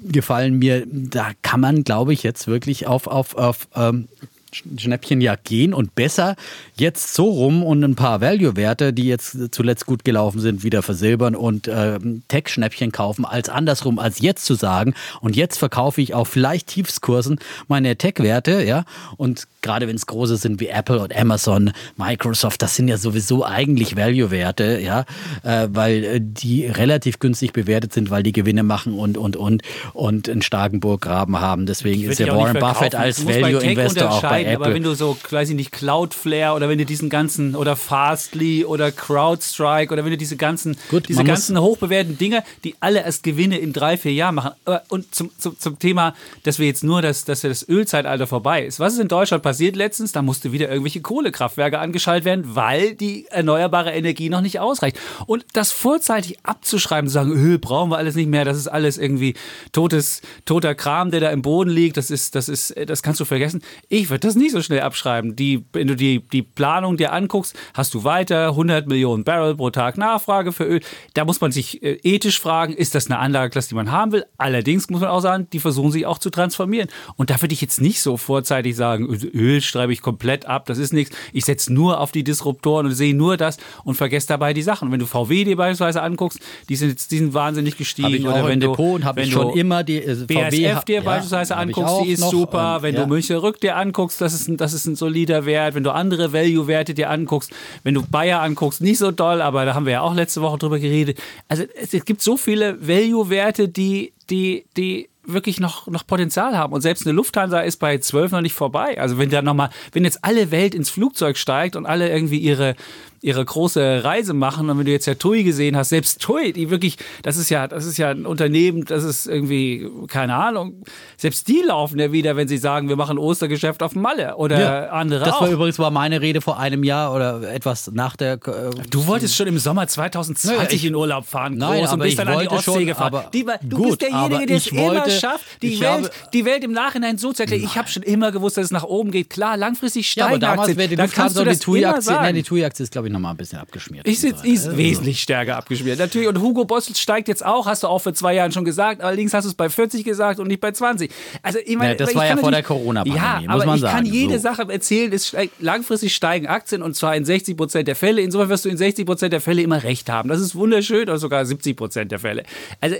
B: gefallen mir, da kann man, glaube ich, jetzt wirklich auf, auf, auf ähm, Schnäppchenjagd gehen und besser jetzt so rum und ein paar Value-Werte, die jetzt zuletzt gut gelaufen sind, wieder versilbern und äh, Tech-Schnäppchen kaufen, als andersrum, als jetzt zu sagen. Und jetzt verkaufe ich auf vielleicht Tiefskursen meine Tech-Werte, ja. Und gerade wenn es große sind wie Apple und Amazon, Microsoft, das sind ja sowieso eigentlich Value-Werte, ja, äh, weil äh, die relativ günstig bewertet sind, weil die Gewinne machen und und und und einen starken Burggraben haben. Deswegen ist ja Warren Buffett als Value-Investor auch bei Apple.
C: Aber wenn du so, weiß ich nicht, Cloudflare oder wenn du diesen ganzen oder Fastly oder CrowdStrike oder wenn du diese ganzen, Gut, diese ganzen hochbewerteten Dinge, die alle erst Gewinne in drei, vier Jahren machen. Und zum, zum, zum Thema, dass wir jetzt nur das, dass das Ölzeitalter vorbei ist. Was ist in Deutschland passiert letztens? Da musste wieder irgendwelche Kohlekraftwerke angeschaltet werden, weil die erneuerbare Energie noch nicht ausreicht. Und das vorzeitig abzuschreiben, zu sagen, Öl brauchen wir alles nicht mehr, das ist alles irgendwie totes, toter Kram, der da im Boden liegt, das ist, das ist, das kannst du vergessen. Ich würde das nicht so schnell abschreiben. Die, wenn du die, die Planung dir anguckst, hast du weiter 100 Millionen Barrel pro Tag Nachfrage für Öl. Da muss man sich äh, ethisch fragen, ist das eine Anlageklasse, die man haben will? Allerdings muss man auch sagen, die versuchen sich auch zu transformieren. Und da würde ich jetzt nicht so vorzeitig sagen, Öl schreibe ich komplett ab, das ist nichts. Ich setze nur auf die Disruptoren und sehe nur das und vergesse dabei die Sachen. Und wenn du VW dir beispielsweise anguckst, die sind, die sind wahnsinnig gestiegen.
B: Oder wenn du, Depot und wenn
C: schon immer die äh, BASF dir ja, beispielsweise anguckst, die ist super. Und, wenn ja. du Münchner Rück dir anguckst, das ist, ein, das ist ein solider Wert. Wenn du andere Value-Werte dir anguckst, wenn du Bayer anguckst, nicht so doll, aber da haben wir ja auch letzte Woche drüber geredet. Also es, es gibt so viele Value-Werte, die, die, die wirklich noch, noch Potenzial haben. Und selbst eine Lufthansa ist bei 12 noch nicht vorbei. Also wenn da nochmal, wenn jetzt alle Welt ins Flugzeug steigt und alle irgendwie ihre ihre große Reise machen. Und wenn du jetzt ja TUI gesehen hast, selbst TUI, die wirklich, das ist ja, das ist ja ein Unternehmen, das ist irgendwie, keine Ahnung, selbst die laufen ja wieder, wenn sie sagen, wir machen Ostergeschäft auf Malle oder ja, andere
B: Das
C: auch.
B: war übrigens war meine Rede vor einem Jahr oder etwas nach der. Äh,
C: du wolltest schon im Sommer 2020 naja, ich, in Urlaub fahren, groß nein, und bist dann an die Ostsee schon, gefahren. Aber, die, du gut, bist derjenige, der es immer schafft, die Welt, habe, die Welt im Nachhinein so zu erklären. Ich habe schon immer gewusst, dass es nach oben geht. Klar, langfristig steigen ja,
B: aber damals wäre die Lufthansa die TUI-Aktie, nein, die TUI-Aktie ist glaube ich noch mal ein bisschen abgeschmiert.
C: Ich sitz, ist also. wesentlich stärker abgeschmiert. Natürlich. Und Hugo Boss steigt jetzt auch, hast du auch vor zwei Jahren schon gesagt. Allerdings hast du es bei 40 gesagt und nicht bei 20. Also,
B: ich meine, ja, das war ja vor der Corona-Pandemie,
C: ja,
B: muss aber
C: man
B: ich
C: sagen. kann jede so. Sache erzählen. Es steigt, langfristig steigen Aktien und zwar in 60 Prozent der Fälle. Insofern wirst du in 60 Prozent der Fälle immer recht haben. Das ist wunderschön oder sogar 70 Prozent der Fälle. Also,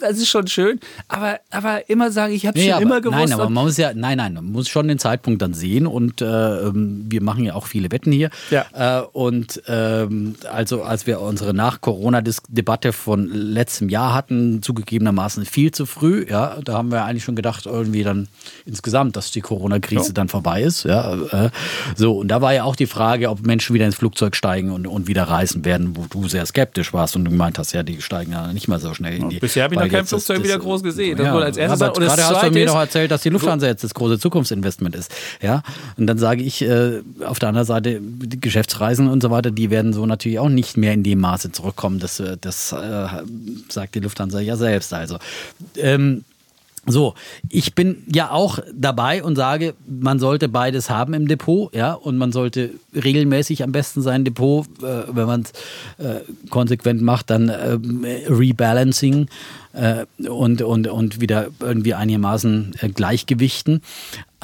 C: das ist schon schön. Aber, aber immer sagen, ich habe nee, schon immer gewusst.
B: Nein, aber man muss ja, nein, nein, man muss schon den Zeitpunkt dann sehen und äh, ähm, wir machen ja auch viele Wetten hier. Ja. Äh, und ähm, also, als wir unsere Nach-Corona-Debatte von letztem Jahr hatten, zugegebenermaßen viel zu früh. Ja, da haben wir eigentlich schon gedacht, irgendwie dann insgesamt, dass die Corona-Krise ja. dann vorbei ist. Ja, äh, so, und da war ja auch die Frage, ob Menschen wieder ins Flugzeug steigen und, und wieder reisen werden, wo du sehr skeptisch warst und du gemeint hast, ja, die steigen ja nicht mal so schnell in die.
C: Bisher habe ich noch kein Flugzeug wieder groß gesehen. Das ja,
B: als erstes aber gerade hast du mir doch erzählt, dass die Lufthansa jetzt das große Zukunftsinvestment ist. Ja, und dann sage ich äh, auf der anderen Seite, die Geschäftsreisen und so weiter, die werden so natürlich auch nicht mehr in dem Maße zurückkommen. Das, äh, das äh, sagt die Lufthansa ja selbst. Also ähm, so, ich bin ja auch dabei und sage, man sollte beides haben im Depot, ja, und man sollte regelmäßig am besten sein Depot, äh, wenn man es äh, konsequent macht, dann äh, Rebalancing und, und, und wieder irgendwie einigermaßen äh, gleichgewichten.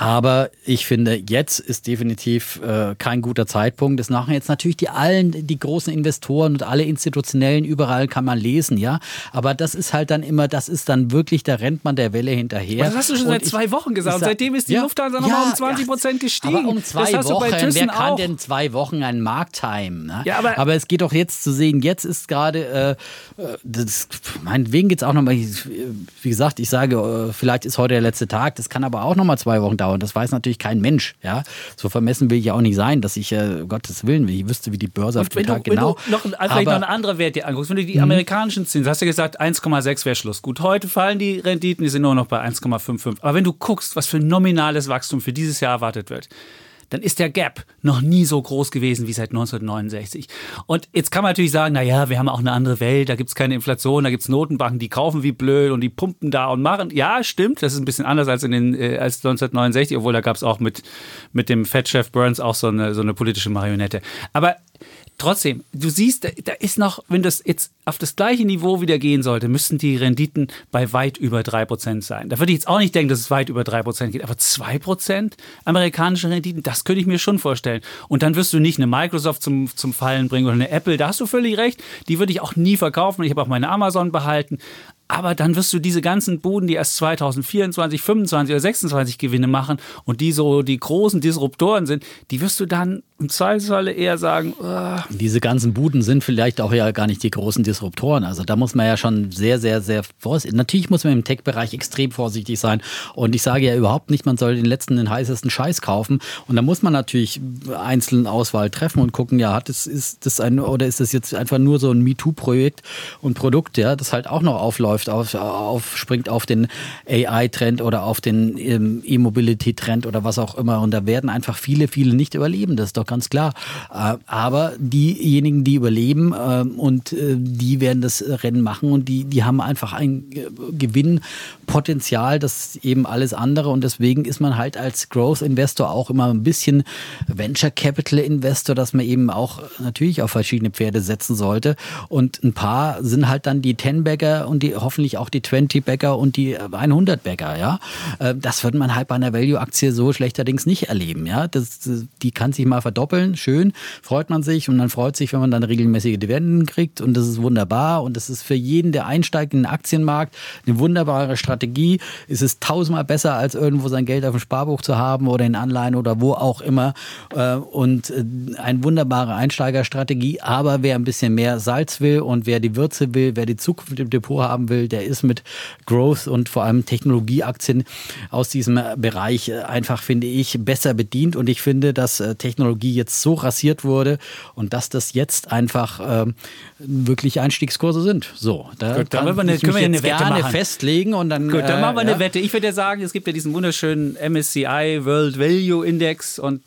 B: Aber ich finde, jetzt ist definitiv äh, kein guter Zeitpunkt. Das machen jetzt natürlich die allen, die großen Investoren und alle institutionellen, überall kann man lesen, ja. Aber das ist halt dann immer, das ist dann wirklich, da rennt man der Welle hinterher.
C: das hast du schon und seit ich, zwei Wochen gesagt. Sag, Seitdem ist die ja, Lufthansa nochmal ja, um 20 Prozent gestiegen.
B: Aber um zwei Wochen, wer kann auch. denn zwei Wochen einen Markt timen? Ne? Ja, aber, aber es geht doch jetzt zu sehen, jetzt ist gerade, äh, äh das, meinetwegen geht es auch nochmal, wie gesagt, ich sage, äh, vielleicht ist heute der letzte Tag, das kann aber auch nochmal zwei Wochen dauern dauern. Das weiß natürlich kein Mensch. Ja? So vermessen will ich ja auch nicht sein, dass ich, äh, Gottes Willen, ich wüsste, wie die Börse auf dem Tag
C: du,
B: genau.
C: Wenn du noch, vielleicht aber, noch einen anderen Wert dir anguckst, wenn du die mhm. amerikanischen Zinsen, hast du gesagt, 1,6 wäre Schluss. Gut, heute fallen die Renditen, die sind nur noch bei 1,55. Aber wenn du guckst, was für ein nominales Wachstum für dieses Jahr erwartet wird, dann ist der Gap noch nie so groß gewesen wie seit 1969. Und jetzt kann man natürlich sagen, na ja, wir haben auch eine andere Welt, da gibt es keine Inflation, da gibt es Notenbanken, die kaufen wie blöd und die pumpen da und machen. Ja, stimmt, das ist ein bisschen anders als, in den, äh, als 1969, obwohl da gab es auch mit, mit dem Fed-Chef Burns auch so eine, so eine politische Marionette. Aber trotzdem, du siehst, da, ist noch, wenn das jetzt auf das gleiche Niveau wieder gehen sollte, müssten die Renditen bei weit über 3% sein. Da würde ich jetzt auch nicht denken, dass es weit über 3% geht, aber 2% amerikanische Renditen, das könnte ich mir schon vorstellen. Und dann wirst du nicht eine Microsoft zum, zum Fallen bringen oder eine Apple, da hast du völlig recht, die würde ich auch nie verkaufen. Ich habe auch meine Amazon behalten. Aber dann wirst du diese ganzen Buden, die erst 2024, 25 oder 26 Gewinne machen und die so die großen Disruptoren sind, die wirst du dann im Zweifelsfalle eher sagen. Uh.
B: Diese ganzen Buden sind vielleicht auch ja gar nicht die großen Disruptoren. Also da muss man ja schon sehr, sehr, sehr vorsichtig. Natürlich muss man im Tech-Bereich extrem vorsichtig sein. Und ich sage ja überhaupt nicht, man soll den letzten, den heißesten Scheiß kaufen. Und da muss man natürlich einzelne Auswahl treffen und gucken, ja, hat es, ist das ein, oder ist das jetzt einfach nur so ein MeToo-Projekt und Produkt, ja, das halt auch noch aufläuft läuft, auf, auf, springt auf den AI-Trend oder auf den ähm, E-Mobility-Trend oder was auch immer. Und da werden einfach viele, viele nicht überleben, das ist doch ganz klar. Äh, aber diejenigen, die überleben äh, und äh, die werden das Rennen machen und die, die haben einfach ein Gewinnpotenzial, das eben alles andere. Und deswegen ist man halt als Growth-Investor auch immer ein bisschen Venture Capital-Investor, dass man eben auch natürlich auf verschiedene Pferde setzen sollte. Und ein paar sind halt dann die Ten-Bagger und die hoffentlich auch die 20-Bäcker und die 100-Bäcker, ja. Äh, das wird man halt bei einer Value-Aktie so schlechterdings nicht erleben, ja. Das, die kann sich mal verdoppeln, schön, freut man sich und man freut sich, wenn man dann regelmäßige Dividenden kriegt und das ist wunderbar und das ist für jeden, der einsteigt in den Aktienmarkt, eine wunderbare Strategie. Es ist tausendmal besser, als irgendwo sein Geld auf dem Sparbuch zu haben oder in Anleihen oder wo auch immer äh, und äh, eine wunderbare Einsteigerstrategie, aber wer ein bisschen mehr Salz will und wer die Würze will, wer die Zukunft im Depot haben will, will, der ist mit Growth und vor allem Technologieaktien aus diesem Bereich äh, einfach, finde ich, besser bedient. Und ich finde, dass äh, Technologie jetzt so rasiert wurde und dass das jetzt einfach ähm, wirklich Einstiegskurse sind. So,
C: da Gut, dann wir eine, können wir eine Wette
B: gerne machen. festlegen und dann.
C: Gut, dann machen wir äh, eine ja. Wette. Ich würde ja sagen, es gibt ja diesen wunderschönen MSCI World Value Index und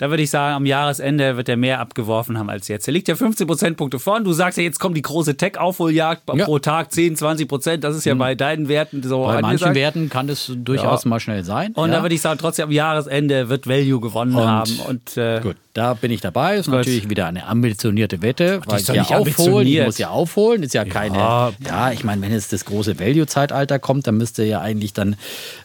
C: da würde ich sagen, am Jahresende wird er mehr abgeworfen haben als jetzt. Er liegt ja 15 Prozentpunkte vorn. Du sagst ja, jetzt kommt die große Tech-Aufholjagd ja. pro Tag 10, 20 Prozent. Das ist ja mhm. bei deinen Werten so.
B: Bei angesagt. manchen Werten kann das durchaus ja. mal schnell sein.
C: Und da würde ich sagen, trotzdem am Jahresende wird Value gewonnen und haben. Und,
B: äh, gut. Da bin ich dabei. Ist natürlich wieder eine ambitionierte Wette, weil ich ja aufholen. Ich muss ja aufholen. Ist ja keine. Ja, ja ich meine, wenn jetzt das große Value-Zeitalter kommt, dann müsste ja eigentlich dann,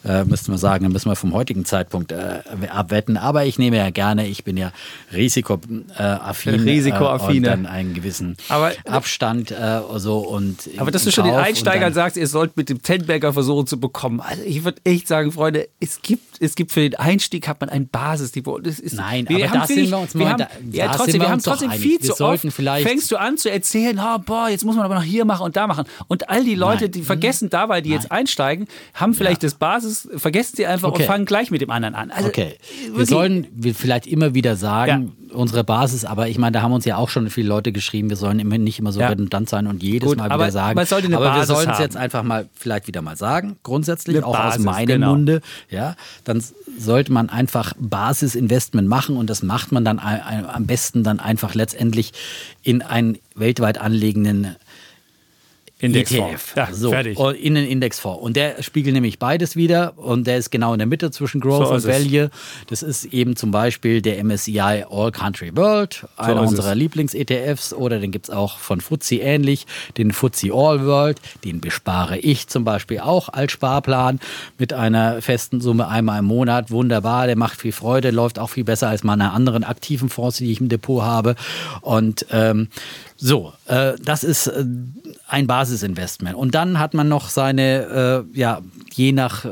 B: äh, müssten wir sagen, dann müssen wir vom heutigen Zeitpunkt äh, abwetten. Aber ich nehme ja gerne, ich bin ja risikoaffin.
C: Risikoaffine. Äh, und
B: dann einen gewissen aber, Abstand äh, so und.
C: Aber dass du schon den Einsteigern sagst, ihr sollt mit dem Tenberger versuchen zu bekommen. Also ich würde echt sagen, Freunde, es gibt, es gibt für den Einstieg hat man ein Basisniveau.
B: Das ist, Nein, aber das sind wir uns
C: mal, haben, da, ja, trotzdem, wir haben trotzdem viel zu oft, fängst du an zu erzählen, oh, boah, jetzt muss man aber noch hier machen und da machen. Und all die Leute, Nein. die vergessen dabei, die Nein. jetzt einsteigen, haben vielleicht ja. das Basis, vergessen sie einfach okay. und fangen gleich mit dem anderen an.
B: Also, okay, wir sollen vielleicht immer wieder sagen, ja unsere Basis, aber ich meine, da haben uns ja auch schon viele Leute geschrieben, wir sollen immer nicht immer so ja. redundant sein und jedes Gut, Mal wieder sagen.
C: aber
B: wir sollten es jetzt einfach mal vielleicht wieder mal sagen, grundsätzlich, eine auch Basis, aus meinem genau. Munde. Ja, dann sollte man einfach Basisinvestment machen und das macht man dann am besten dann einfach letztendlich in einen weltweit anlegenden
C: Indexfonds.
B: ETF. Ja, so, fertig. In den Indexfonds. Und der spiegelt nämlich beides wieder und der ist genau in der Mitte zwischen Growth so und Value. Das ist eben zum Beispiel der MSCI All Country World, so einer unserer Lieblings-ETFs. Oder den gibt es auch von FTSE ähnlich, den FTSE All World. Den bespare ich zum Beispiel auch als Sparplan mit einer festen Summe einmal im Monat. Wunderbar, der macht viel Freude, läuft auch viel besser als meine anderen aktiven Fonds, die ich im Depot habe. Und ähm, so, äh, das ist äh, ein Basisinvestment. Und dann hat man noch seine, äh, ja, je nach äh,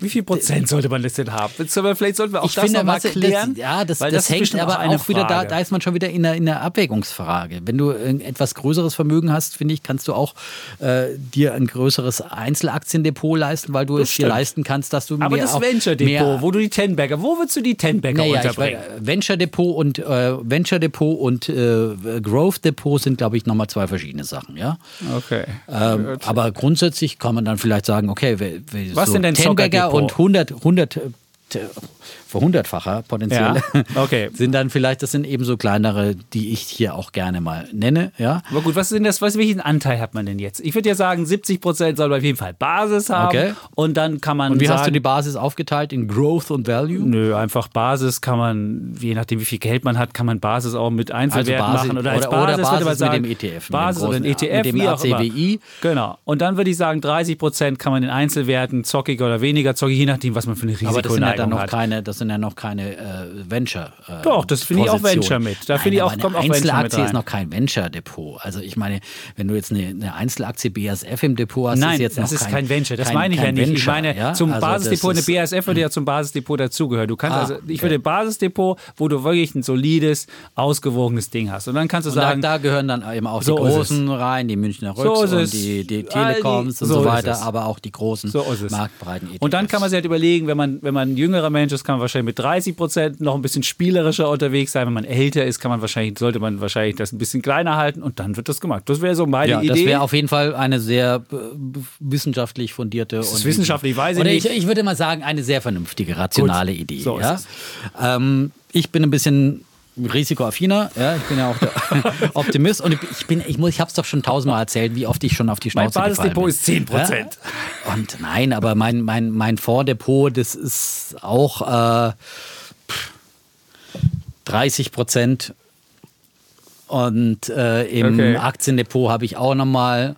C: wie viel Prozent sollte man das denn haben? Vielleicht sollten wir auch
B: ich
C: das
B: finde,
C: mal klären.
B: Das, ja, das, das, das hängt aber auch, auch wieder, da, da ist man schon wieder in der, in der Abwägungsfrage. Wenn du ein etwas größeres Vermögen hast, finde ich, kannst du auch äh, dir ein größeres Einzelaktiendepot leisten, weil du es dir leisten kannst, dass du
C: aber
B: mehr
C: das Venture Depot, wo du die Tenbagger, wo würdest du die Tenbagger naja, unterbringen?
B: Weiß, Venture Depot und äh, Venture Depot und äh, Growth Depot sind, glaube ich, nochmal zwei verschiedene Sachen, ja.
C: Okay.
B: Ähm, aber grundsätzlich kann man dann vielleicht sagen, okay,
C: was so sind denn
B: Tenbagger und 100 100 verhundertfacher potenziell,
C: Ja, okay.
B: sind dann vielleicht, das sind eben so kleinere, die ich hier auch gerne mal nenne. Ja,
C: Aber gut, was ist denn das, was, welchen Anteil hat man denn jetzt? Ich würde ja sagen, 70 Prozent soll man auf jeden Fall Basis haben.
B: Okay.
C: Und dann kann man
B: und wie
C: sagen,
B: hast du die Basis aufgeteilt in Growth und Value?
C: Nö, einfach Basis kann man, je nachdem wie viel Geld man hat, kann man Basis auch mit Einzelwerten
B: Also
C: machen. Oder, als
B: oder- oder
C: Basis, man
B: Basis mit
C: sagen,
B: dem ETF, mit
C: Basis
B: dem
C: oder ein
B: großen,
C: ETF,
B: mit dem. ACWI.
C: Genau. Und dann würde ich sagen, 30 Prozent kann man in Einzelwerten zockiger oder weniger zockig, je nachdem, was man für eine
B: Aber das sind ja dann noch
C: hat.
B: keine, das sind ja noch keine äh, Venture. Äh,
C: Doch, das finde ich auch. Venture mit. Da finde ich auch- kommt auch
B: Einzelaktie ist noch kein Venture-Depot. Also ich meine, wenn du jetzt eine, eine Einzelaktie BASF im Depot hast,
C: Nein,
B: ist jetzt
C: das
B: noch
C: ist
B: kein,
C: kein Venture. Das
B: kein,
C: meine ich ja nicht. ich
B: Venture,
C: meine,
B: ja?
C: zum
B: Also das
C: Basisdepot, eine BASF würde ja zum Basisdepot dazugehören. Du kannst
B: Ah,
C: also, ich
B: okay.
C: würde ein Basisdepot, wo du wirklich ein solides, ausgewogenes Ding hast. Und dann kannst du
B: Und da,
C: sagen,
B: da gehören dann eben auch
C: So
B: die Großen rein, die Münchner Rücks
C: So
B: und die, die
C: All die-
B: Telekoms und
C: so
B: so weiter, aber auch die großen marktbreiten.
C: Und dann kann man sich halt überlegen, wenn man, wenn man jüngerer Mensch ist, kann man wahrscheinlich mit 30 Prozent noch ein bisschen spielerischer unterwegs sein. Wenn man älter ist, kann man wahrscheinlich, sollte man wahrscheinlich das ein bisschen kleiner halten und dann wird das gemacht. Das wäre so meine
B: ja,
C: Idee.
B: das wäre auf jeden Fall eine sehr äh, wissenschaftlich fundierte
C: ist
B: und
C: wissenschaftlich, weiß ich
B: oder
C: nicht.
B: Ich, ich würde mal sagen, eine sehr vernünftige, rationale
C: Gut,
B: Idee.
C: so ist
B: ja? Ähm, ich bin ein bisschen risikoaffiner, ja, ich bin ja auch der Optimist und ich bin, ich muss, ich habe es doch schon tausendmal erzählt, wie oft ich schon auf die
C: Mein
B: Schnauze gefallen
C: Basisdepot
B: bin.
C: ist 10 Prozent.
B: Ja? Und nein, aber mein, mein, mein Fonddepot, das ist auch äh, 30 Prozent. Und äh, im
C: Okay.
B: Aktiendepot habe ich auch nochmal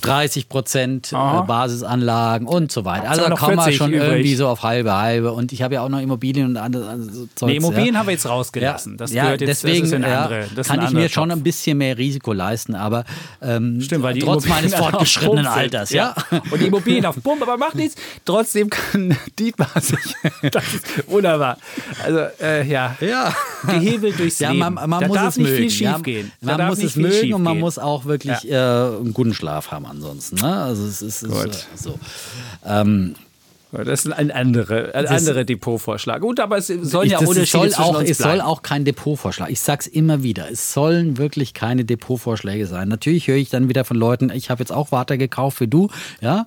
B: 30 Prozent äh,
C: Aha.
B: Basisanlagen und so weiter. Also da kommen wir
C: 40
B: schon
C: übrig.
B: irgendwie so auf halbe halbe. Und ich habe ja auch noch Immobilien und andere, andere so Zeugs,
C: Nee, Immobilien
B: ja.
C: haben wir jetzt rausgelassen. Das
B: ja,
C: gehört jetzt,
B: deswegen
C: das ist andere, das
B: kann ich mir
C: anderer
B: schon ein bisschen mehr Risiko leisten, aber ähm,
C: Stimmt, weil die
B: trotz meines
C: Immobilien auf
B: fortgeschrittenen. Alters, ja.
C: Und die Immobilien auf Pump, aber macht nichts. Trotzdem kann Dietmar sich. Das ist wunderbar. Also, äh, ja.
B: Ja.
C: Gehebelt durchs
B: Ja,
C: Leben.
B: man, man
C: da
B: muss
C: darf
B: es
C: nicht
B: mögen.
C: viel schief gehen.
B: Man muss
C: nicht
B: es mögen und man muss auch wirklich äh, einen guten Schlaf haben ansonsten. Ne? Also es ist, es ist so. Ähm,
C: Das ist ein anderer ein andere Depotvorschlag. Gut, aber es
B: ich,
C: ja Unterschiede
B: soll auch, es soll
C: bleiben.
B: auch kein Depotvorschlag. Ich sag's immer wieder. Es sollen wirklich keine Depotvorschläge sein. Natürlich höre ich dann wieder von Leuten, ich habe jetzt auch Water gekauft wie du, ja,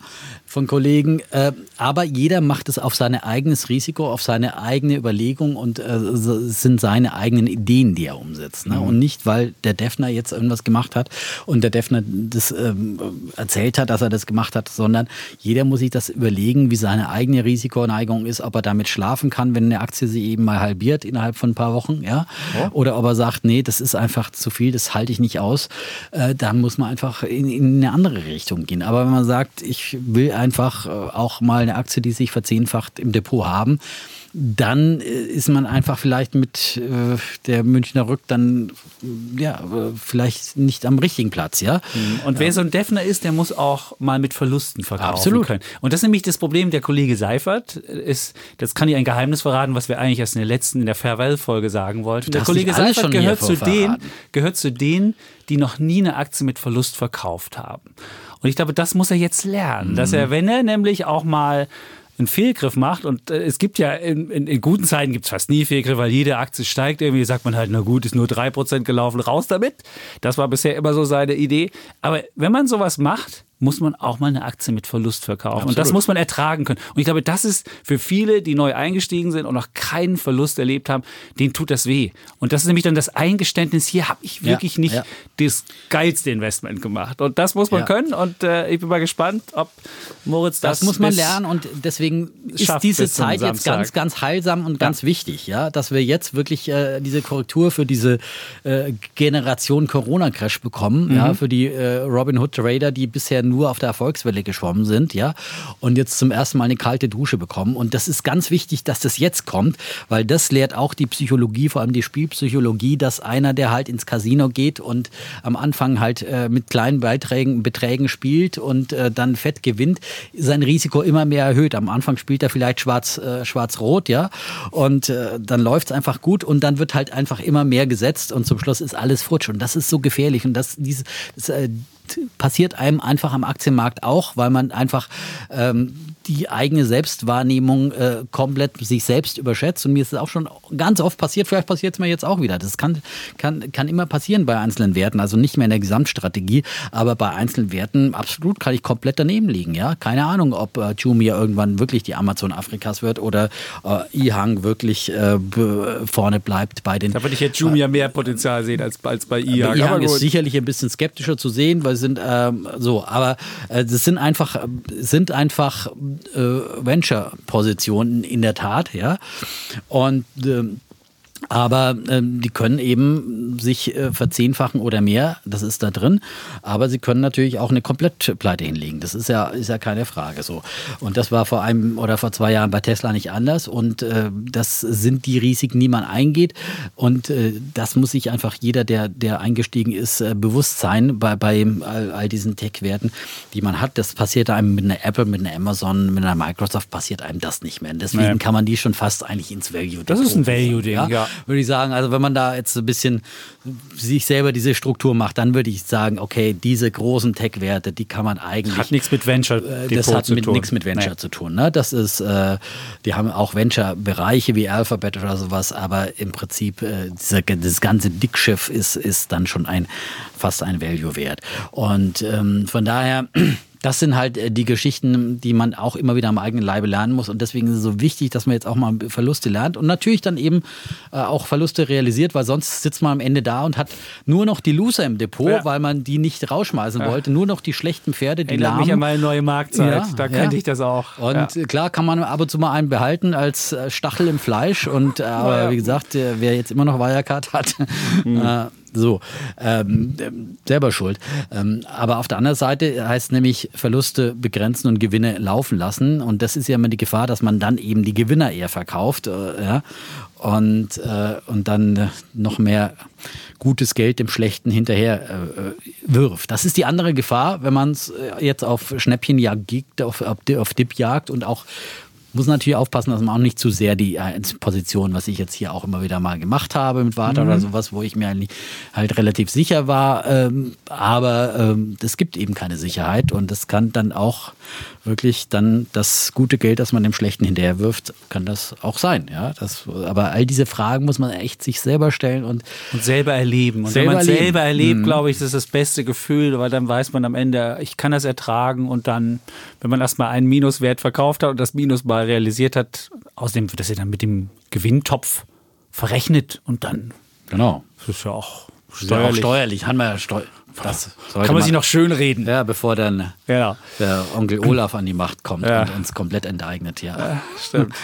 B: von Kollegen. Äh, aber jeder macht es auf sein eigenes Risiko, auf seine eigene Überlegung und äh, sind seine eigenen Ideen, die er umsetzt.
C: Mhm.
B: Ne? Und nicht, weil der Defner jetzt irgendwas gemacht hat und der Defner das ähm, erzählt hat, dass er das gemacht hat, sondern jeder muss sich das überlegen, wie seine eigene Risikoneigung ist, ob er damit schlafen kann, wenn eine Aktie sie eben mal halbiert innerhalb von ein paar Wochen, ja, oder ob er sagt, nee, das ist einfach zu viel, das halte ich nicht aus, äh, dann muss man einfach in, in eine andere Richtung gehen. Aber wenn man sagt, ich will einfach äh, auch mal eine Aktie, die sich verzehnfacht im Depot haben, dann äh, ist man einfach vielleicht mit äh, der Münchner Rück dann ja vielleicht nicht am richtigen Platz, ja.
C: Und wer so ein Defner ist, der muss auch mal mit Verlusten verkaufen
B: Absolut.
C: können. Und das ist nämlich das Problem, der Kollege Seifert ist, das kann ich ein Geheimnis verraten, was wir eigentlich erst in der letzten, in der Farewell-Folge sagen wollten. Der Kollege Seifert gehört zu, den, gehört zu denen, die noch nie eine Aktie mit Verlust verkauft haben. Und ich glaube, das muss er jetzt lernen, dass
B: Mhm.
C: er, wenn er nämlich auch mal einen Fehlgriff macht und äh, es gibt ja in, in, in guten Zeiten gibt es fast nie Fehlgriffe, weil jede Aktie steigt irgendwie, sagt man halt, na gut, ist nur 3% gelaufen, raus damit. Das war bisher immer so seine Idee. Aber wenn man sowas macht, muss man auch mal eine Aktie mit Verlust verkaufen. Und das
B: Absolut.
C: muss man ertragen können. Und ich glaube, das ist für viele, die neu eingestiegen sind und noch keinen Verlust erlebt haben, denen tut das weh. Und das ist nämlich dann das Eingeständnis, hier habe ich
B: Ja,
C: wirklich nicht
B: ja.
C: das geilste Investment gemacht. Und das muss man
B: Ja.
C: können. Und äh, ich bin mal gespannt, ob Moritz das
B: Das, muss man lernen und deswegen ist diese Zeit jetzt ganz, ganz heilsam und ganz wichtig, ja, dass wir jetzt wirklich äh, diese Korrektur für diese äh, Generation Corona-Crash bekommen,
C: Mhm.
B: ja, für die äh, Robin Hood Trader, die bisher nur auf der Erfolgswelle geschwommen sind, ja, und jetzt zum ersten Mal eine kalte Dusche bekommen. Und das ist ganz wichtig, dass das jetzt kommt, weil das lehrt auch die Psychologie, vor allem die Spielpsychologie, dass einer, der halt ins Casino geht und am Anfang halt äh, mit kleinen Beiträgen, Beträgen spielt und äh, dann fett gewinnt, sein Risiko immer mehr erhöht. Am Anfang spielt er vielleicht schwarz, äh, schwarz-rot, ja, und äh, dann läuft es einfach gut und dann wird halt einfach immer mehr gesetzt und zum Schluss ist alles futsch. Und das ist so gefährlich und das, diese, das, äh, passiert einem einfach am Aktienmarkt auch, weil man einfach ähm, die eigene Selbstwahrnehmung äh, komplett sich selbst überschätzt. Und mir ist es auch schon ganz oft passiert, vielleicht passiert es mir jetzt auch wieder. Das kann, kann, kann immer passieren bei einzelnen Werten, also nicht mehr in der Gesamtstrategie, aber bei einzelnen Werten absolut kann ich komplett daneben liegen. Ja? Keine Ahnung, ob äh, Jumia irgendwann wirklich die Amazon Afrikas wird oder äh, Ihang wirklich äh, vorne bleibt bei den.
C: Da würde ich jetzt Jumia mehr Potenzial sehen als, als bei Ihang.
B: Ihang ist sicherlich ein bisschen skeptischer zu sehen, weil sie sind ähm, so, aber äh, das sind einfach, sind einfach äh, Venture-Positionen in der Tat, ja. Und ähm, aber ähm, die können eben sich äh, verzehnfachen oder mehr, das ist da drin. Aber sie können natürlich auch eine Komplettpleite hinlegen. Das ist ja, ist ja keine Frage so. Und das war vor einem oder vor zwei Jahren bei Tesla nicht anders. Und äh, das sind die Risiken, die man eingeht. Und äh, das muss sich einfach jeder, der, der eingestiegen ist, äh, bewusst sein bei, bei all, all diesen Tech-Werten, die man hat. Das passiert einem mit einer Apple, mit einer Amazon, mit einer Microsoft, passiert einem das nicht mehr. Und deswegen naja. kann man die schon fast eigentlich ins Value.
C: Das ist ein Value-Ding, ja. ja
B: würde ich sagen. Also wenn man da jetzt ein bisschen sich selber diese Struktur macht, dann würde ich sagen, okay, diese großen Tech-Werte, die kann man eigentlich.
C: Hat nichts mit Venture
B: äh, Das hat mit, nichts mit Venture nee. zu tun. Ne? Das ist, äh, die haben auch Venture-Bereiche wie Alphabet oder sowas, aber im Prinzip äh, dieser, das ganze Dickschiff ist, ist dann schon ein fast ein Value-Wert. Und ähm, von daher das sind halt äh, die Geschichten, die man auch immer wieder am eigenen Leibe lernen muss. Und deswegen ist es so wichtig, dass man jetzt auch mal Verluste lernt und natürlich dann eben äh, auch Verluste realisiert, weil sonst sitzt man am Ende da und hat nur noch die Loser im Depot, ja. weil man die nicht rausschmeißen ja. wollte. Nur noch die schlechten Pferde, die
C: Erinnert
B: lahmen.
C: mich an meine neue Marktzeit. Ja, da könnte ich das auch.
B: Und klar kann man ab und zu mal einen behalten als äh, Stachel im Fleisch. Und aber wie gesagt, wer jetzt immer noch Wirecard hat, mhm. äh, so, ähm, selber schuld. Ähm, aber auf der anderen Seite heißt nämlich Verluste begrenzen und Gewinne laufen lassen. Und das ist ja immer die Gefahr, dass man dann eben die Gewinner eher verkauft. Äh, ja, und, äh, und dann noch mehr gutes Geld dem Schlechten hinterher äh, wirft. Das ist die andere Gefahr, wenn man es äh, jetzt auf Schnäppchenjagd auf, auf, auf Dipjagd und auch muss natürlich aufpassen, dass man auch nicht zu sehr die äh, Position, was ich jetzt hier auch immer wieder mal gemacht habe mit Warta mhm. oder sowas, wo ich mir eigentlich halt relativ sicher war. Ähm, aber ähm, es gibt eben keine Sicherheit und das kann dann auch wirklich dann das gute Geld, das man dem Schlechten hinterher wirft, kann das auch sein. Ja, das, aber all diese Fragen muss man echt sich selber stellen und,
C: und selber erleben. Und selber wenn man erleben. selber erlebt, mhm. glaube ich, das ist das beste Gefühl, weil dann weiß man am Ende, ich kann das ertragen und dann, wenn man erstmal einen Minuswert verkauft hat und das Minus mal realisiert hat, außerdem wird das ja dann mit dem Gewinntopf verrechnet und dann.
B: Genau.
C: Das ist ja auch
B: steuerlich. Ja auch steuerlich. Haben wir ja steuerlich.
C: Das kann man sich noch schön reden.
B: Ja, bevor dann ja. der Onkel Olaf an die Macht kommt ja. und uns komplett enteignet hier. Ja,
C: stimmt.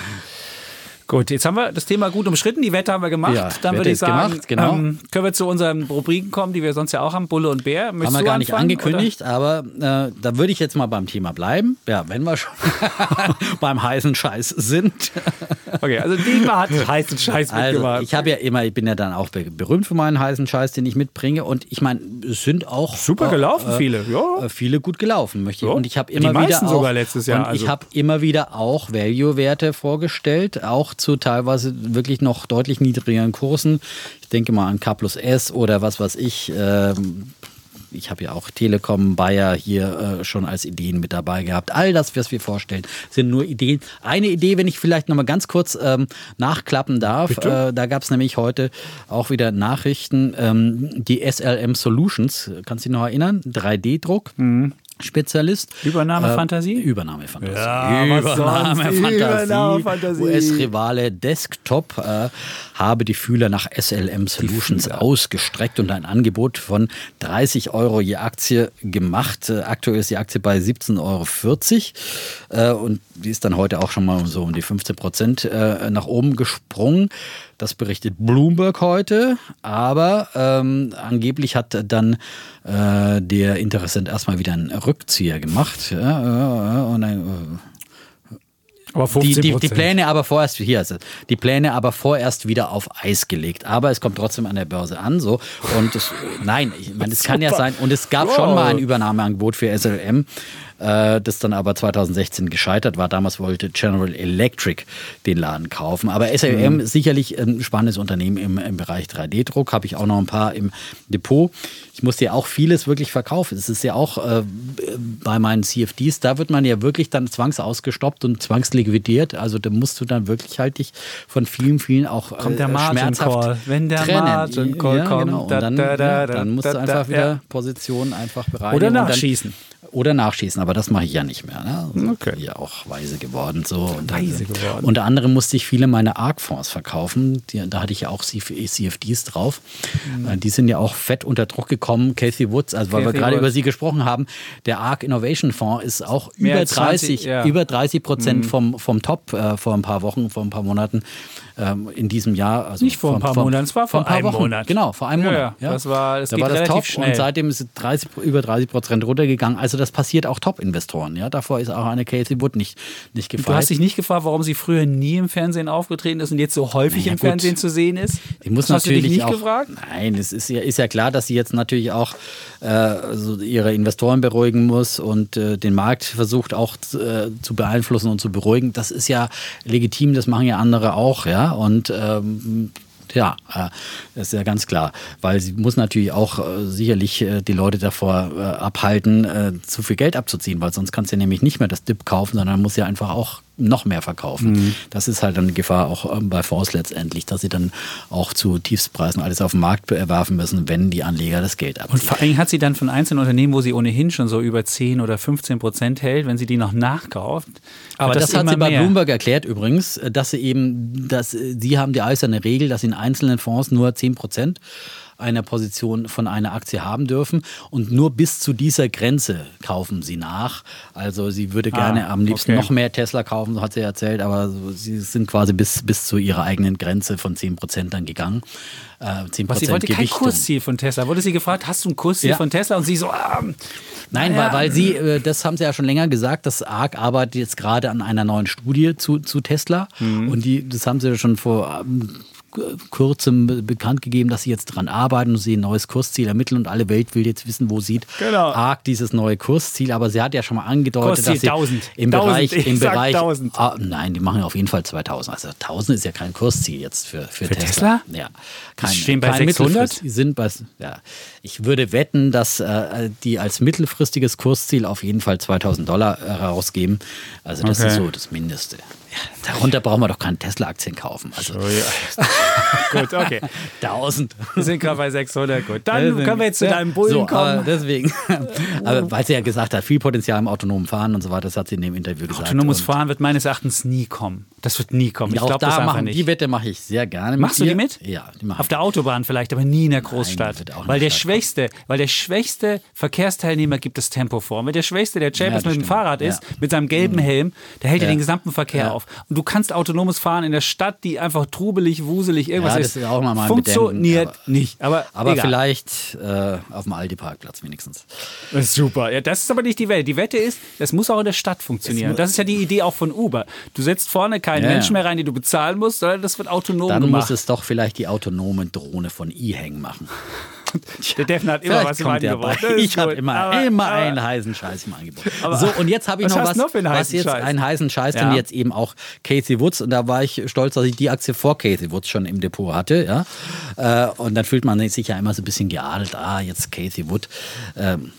C: Gut, jetzt haben wir das Thema gut umschritten. Die Wette haben wir gemacht. Ja, Dann würde ich sagen, gemacht, genau. ähm, können wir zu unseren Rubriken kommen, die wir sonst ja auch haben. Bulle und Bär.
B: Möchtest haben wir gar nicht angekündigt, oder? aber äh, da würde ich jetzt mal beim Thema bleiben. Ja, wenn wir schon beim heißen Scheiß sind.
C: okay, also Dietmar hat heißen Scheiß also, mitgebracht.
B: Ich habe ja immer, ich bin ja dann auch berühmt für meinen heißen Scheiß, den ich mitbringe. Und ich meine, es sind auch
C: super gelaufen, äh, viele. Ja.
B: Äh, viele gut gelaufen, möchte ich. Ja. Und ich habe immer Die wieder auch,
C: sogar letztes Jahr.
B: Und also. ich habe immer wieder auch Value-Werte vorgestellt, auch zu teilweise wirklich noch deutlich niedrigeren Kursen. Ich denke mal an K plus S oder was weiß ich. Ähm, ich habe ja auch Telekom, Bayer hier äh, schon als Ideen mit dabei gehabt. All das, was wir vorstellen, sind nur Ideen. Eine Idee, wenn ich vielleicht noch mal ganz kurz ähm, nachklappen darf. Äh, da gab es nämlich heute auch wieder Nachrichten. Ähm, die SLM Solutions, kannst du dich noch erinnern? 3D-Druck. Mhm. Spezialist.
C: Übernahmefantasie?
B: Äh, Übernahmefantasie. Ja, Übernahmefantasie. US-Rivale Desktop äh, habe die Fühler nach SLM Solutions ausgestreckt und ein Angebot von 30 Euro je Aktie gemacht. Äh, aktuell ist die Aktie bei 17,40 Euro äh, und die ist dann heute auch schon mal so um die 15 Prozent äh, nach oben gesprungen. Das berichtet Bloomberg heute, aber ähm, angeblich hat dann äh, der Interessent erstmal wieder einen Rückzieher gemacht. Ja, und dann, äh, aber 15 die, die, die, Pläne aber vorerst hier ist es, die Pläne aber vorerst wieder auf Eis gelegt. Aber es kommt trotzdem an der Börse an so und es, nein, ich meine, es kann ja sein und es gab wow. schon mal ein Übernahmeangebot für SLM äh, das dann aber 2016 gescheitert war. Damals wollte General Electric den Laden kaufen. Aber SLM mhm. ist sicherlich ein spannendes Unternehmen im, im Bereich 3D-Druck. Habe ich auch noch ein paar im Depot. Ich musste ja auch vieles wirklich verkaufen. Es ist ja auch äh, bei meinen CFDs, da wird man ja wirklich dann zwangsausgestoppt und zwangsliquidiert. Also da musst du dann wirklich halt dich von vielen, vielen auch
C: kommt der äh, Margin Call. Wenn der trennen. Margin Call
B: ja,
C: kommt,
B: genau. und dann, da, da, da, dann musst du einfach wieder Positionen einfach bereinigen.
C: Oder nachschießen.
B: Oder nachschießen, aber das mache ich ja nicht mehr. Ne? Also
C: okay.
B: Ja, auch weise geworden. So. Und
C: weise geworden.
B: Unter anderem musste ich viele meiner ARC-Fonds verkaufen. Die, da hatte ich ja auch CFDs drauf. Mhm. Die sind ja auch fett unter Druck gekommen. Casey Woods, also weil Kathy wir gerade über sie gesprochen haben, der ARC Innovation Fonds ist auch Mehr über 30, 20, ja. über 30 Prozent mhm. vom, vom Top äh, vor ein paar Wochen, vor ein paar Monaten ähm, in diesem Jahr. Also
C: Nicht vor ein paar Monaten, es war vor, vor ein paar Wochen. Monat.
B: Genau, vor einem Monat.
C: Ja, ja. Das war, das
B: da war das top schnell. und seitdem ist es 30, über 30 Prozent runtergegangen. Also das passiert auch Top-Investoren. Ja? Davor ist auch eine Casey Wood nicht, nicht gefallen.
C: Du hast dich nicht gefragt, warum sie früher nie im Fernsehen aufgetreten ist und jetzt so häufig ja, im gut. Fernsehen zu sehen ist?
B: Die muss hast natürlich du dich
C: nicht
B: auch,
C: gefragt?
B: Nein, es ist ja, ist ja klar, dass sie jetzt natürlich auch äh, so ihre Investoren beruhigen muss und äh, den Markt versucht auch äh, zu beeinflussen und zu beruhigen. Das ist ja legitim, das machen ja andere auch. Ja? Und ähm, ja, äh, ist ja ganz klar, weil sie muss natürlich auch äh, sicherlich äh, die Leute davor äh, abhalten, zu viel Geld abzuziehen, weil sonst kannst du nämlich nicht mehr das Dip kaufen, sondern muss ja einfach auch noch mehr verkaufen. Mhm. Das ist halt dann die Gefahr auch ähm, bei Fonds letztendlich, dass sie dann auch zu Tiefstpreisen alles auf den Markt erwerfen müssen, wenn die Anleger das Geld abziehen.
C: Und vor allem hat sie dann von einzelnen Unternehmen, wo sie ohnehin schon so über 10 oder 15 Prozent hält, wenn sie die noch nachkauft.
B: Aber das, das hat sie bei mehr. Bloomberg erklärt übrigens, dass sie eben, dass sie haben die eiserne Regel, dass in einzelnen Fonds nur 10 Prozent einer Position von einer Aktie haben dürfen. Und nur bis zu dieser Grenze kaufen sie nach. Also sie würde gerne ah, am liebsten okay. noch mehr Tesla kaufen, so hat sie erzählt, aber sie sind quasi bis, bis zu ihrer eigenen Grenze von 10 Prozent dann gegangen.
C: Äh, 10 Was, sie wollte Gewichtung. kein Kursziel von Tesla. Wurde sie gefragt, hast du ein Kursziel ja. von Tesla? Und sie so, ah,
B: Nein, weil, weil sie, äh, das haben sie ja schon länger gesagt, dass ARC arbeitet jetzt gerade an einer neuen Studie zu, zu Tesla. Mhm. Und die, das haben sie schon vor ähm, kurzem bekannt gegeben, dass sie jetzt daran arbeiten und sie ein neues Kursziel ermitteln und alle Welt will jetzt wissen, wo sieht
C: genau.
B: ARC dieses neue Kursziel. Aber sie hat ja schon mal angedeutet,
C: Kursziel
B: dass sie
C: 1000.
B: im 1000. Bereich,
C: ich
B: im Bereich,
C: 1000.
B: Ah, nein, die machen auf jeden Fall 2000. Also 1000 ist ja kein Kursziel jetzt für, für,
C: für Tesla.
B: Tesla? Ja,
C: kein, die stehen bei 600.
B: Die sind bei, ja, ich würde wetten, dass äh, die als mittelfristiges Kursziel auf jeden Fall 2000 Dollar herausgeben. Also das okay. ist so das Mindeste. Ja, darunter brauchen wir doch keine Tesla-Aktien kaufen. Also.
C: Oh, ja. Gut, okay.
B: 1000.
C: Wir sind gerade bei 600. Gut, dann deswegen, können wir jetzt zu deinem Bullen so, kommen.
B: deswegen. aber weil sie ja gesagt hat, viel Potenzial im autonomen Fahren und so weiter, das hat sie in dem Interview gesagt.
C: Autonomes Fahren wird meines Erachtens nie kommen. Das wird nie kommen. Ich glaube
B: das
C: einfach
B: machen,
C: nicht.
B: Die Wette mache ich sehr gerne.
C: Machst du die mit?
B: Ja, die mache
C: Auf der Autobahn vielleicht, aber nie in der Großstadt. Nein, weil der schwächste, weil der schwächste Verkehrsteilnehmer gibt das Tempo vor. Wenn der schwächste, der Champions ja, mit dem Fahrrad ist, ja. mit seinem gelben mhm. Helm, der hält ja. den gesamten Verkehr auf. Und du kannst autonomes Fahren in der Stadt, die einfach trubelig, wuselig irgendwas
B: ja,
C: das
B: ist. auch mal
C: funktioniert
B: aber,
C: nicht. Aber,
B: aber vielleicht äh, auf dem Aldi-Parkplatz wenigstens.
C: Das ist super. Ja, das ist aber nicht die Wette. Die Wette ist, das muss auch in der Stadt funktionieren. Das ist ja die Idee auch von Uber. Du setzt vorne keinen Menschen mehr rein, den du bezahlen musst, sondern das wird autonom
B: Dann
C: gemacht.
B: muss es doch vielleicht die autonome Drohne von E-Hang machen.
C: Der Defner hat immer was im Angebot.
B: Ich habe immer, aber, immer aber, einen heißen Scheiß im Angebot. so, und jetzt habe ich noch was,
C: noch
B: was jetzt
C: Scheiß?
B: einen heißen Scheiß, ja. den jetzt eben auch Casey Woods, und da war ich stolz, dass ich die Aktie vor Casey Woods schon im Depot hatte. Ja? Äh, und dann fühlt man sich ja immer so ein bisschen geadelt, ah, jetzt Casey Wood. Ähm.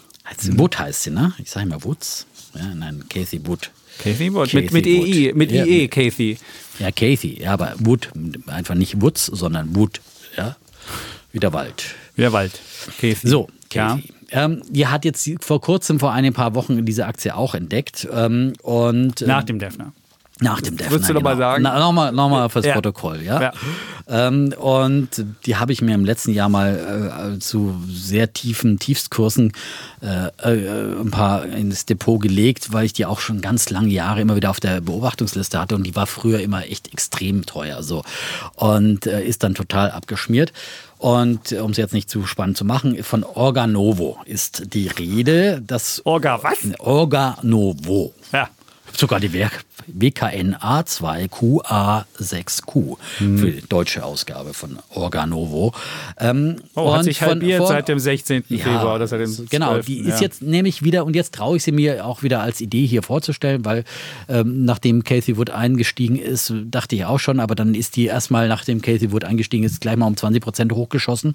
B: Wood heißt sie, ne? Ich sage immer Woods. Ja, nein, Casey Wood.
C: Casey Wood, mit, mit EI, mit ja, IE, Casey.
B: Ja, Casey, ja, aber Wood, einfach nicht Woods, sondern Wood, ja, wie der Wald.
C: Der Wald.
B: Casey. So, Casey. Ja. Ähm, die hat jetzt vor kurzem, vor ein paar Wochen, diese Aktie auch entdeckt. Ähm, und,
C: ähm, Nach dem Defner.
B: Nach dem Defner.
C: Würdest du nochmal
B: genau.
C: sagen?
B: Nochmal noch mal fürs ja. Protokoll, ja. ja. Ähm, und die habe ich mir im letzten Jahr mal äh, zu sehr tiefen Tiefstkursen äh, äh, ein paar ins Depot gelegt, weil ich die auch schon ganz lange Jahre immer wieder auf der Beobachtungsliste hatte und die war früher immer echt extrem teuer so und äh, ist dann total abgeschmiert. Und um es jetzt nicht zu spannend zu machen, von Organovo ist die Rede. Das
C: Orga was?
B: Organovo.
C: Ja.
B: Sogar die WKN A2QA6Q
C: Hm.
B: für die deutsche Ausgabe von Organovo. Ähm,
C: Oh, hat sich
B: von-
C: halbiert
B: von-
C: seit dem 16. Februar oder seit dem
B: Genau,
C: 12.,
B: die
C: ja.
B: ist jetzt nämlich wieder, und jetzt traue ich sie mir auch wieder als Idee hier vorzustellen, weil ähm, nachdem Casey Wood eingestiegen ist, dachte ich auch schon, aber dann ist die erstmal, nachdem Casey Wood eingestiegen ist, gleich mal um 20 Prozent hochgeschossen.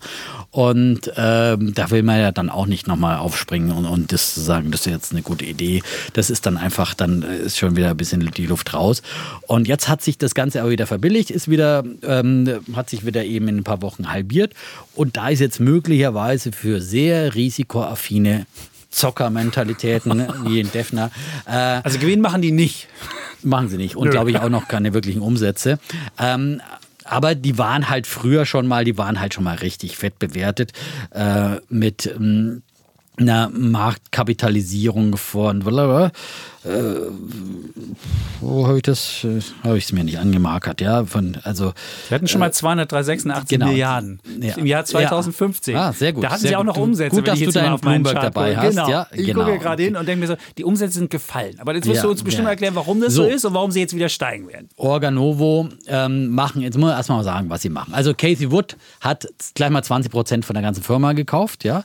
B: Und ähm, da will man ja dann auch nicht nochmal aufspringen und, und das sagen, das ist jetzt eine gute Idee. Das ist dann einfach, dann ist schon wieder ein bisschen die Luft raus. Und jetzt hat sich das Ganze aber wieder verbilligt, ist wieder, ähm, hat sich wieder eben in ein paar Wochen halbiert. Und da ist jetzt möglicherweise für sehr risikoaffine Zockermentalitäten ne, wie in Defner. Äh,
C: Also Gewinn machen die nicht.
B: machen sie nicht und glaube ich auch noch keine wirklichen Umsätze. Ähm, aber die waren halt früher schon mal, die waren halt schon mal richtig fett bewertet äh, mit ähm, einer Marktkapitalisierung von blablabla. äh, wo habe ich das? Äh, Habe ich es mir nicht angemarkert, ja? Von, also
C: Wir hatten schon mal 286
B: genau.
C: Milliarden
B: Ja.
C: im Jahr 2015.
B: Ja. Ah, sehr gut,
C: Da hatten sie auch
B: gut.
C: noch Umsätze.
B: gut,
C: wenn
B: dass
C: ich
B: du
C: jetzt mal auf meinen
B: Bloomberg
C: Chart
B: dabei hast,
C: Genau.
B: ja,
C: Ich
B: genau.
C: gucke gerade hin und denke mir so, die Umsätze sind gefallen. Aber jetzt wirst du uns bestimmt erklären, warum das so.
B: So.
C: ist und warum sie jetzt wieder steigen werden.
B: Organovo ähm, machen, jetzt muss man erstmal sagen, was sie machen. Also Casey Wood hat gleich mal 20 Prozent von der ganzen Firma gekauft, ja.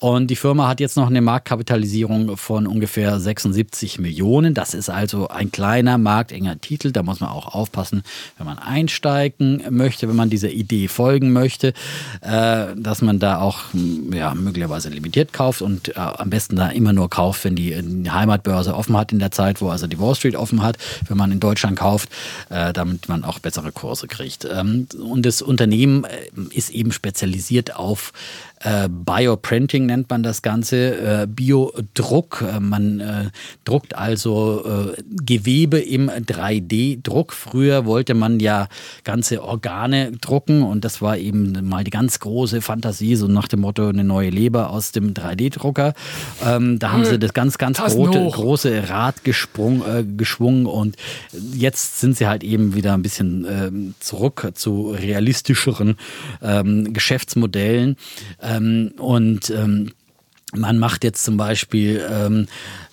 B: Und die Firma hat jetzt noch eine Marktkapitalisierung von ungefähr 76 Millionen. Das ist also ein kleiner, marktenger Titel. Da muss man auch aufpassen, wenn man einsteigen möchte, wenn man dieser Idee folgen möchte, äh, dass man da auch m, ja, möglicherweise limitiert kauft und äh, am besten da immer nur kauft, wenn die, äh, die Heimatbörse offen hat in der Zeit, wo also die Wall Street offen hat, wenn man in Deutschland kauft, damit man auch bessere Kurse kriegt. Ähm, und das Unternehmen ist eben spezialisiert auf äh, Bioprinting nennt man das Ganze, äh, Biodruck. Äh, man äh, druckt also äh, Gewebe im 3D-Druck. Früher wollte man ja ganze Organe drucken und das war eben mal die ganz große Fantasie, so nach dem Motto eine neue Leber aus dem 3D-Drucker. Ähm, da haben sie das ganz, ganz große, große Rad gesprung, äh, geschwungen und jetzt sind sie halt eben wieder ein bisschen ähm, zurück zu realistischeren ähm, Geschäftsmodellen ähm, und ähm, man macht jetzt zum Beispiel ähm,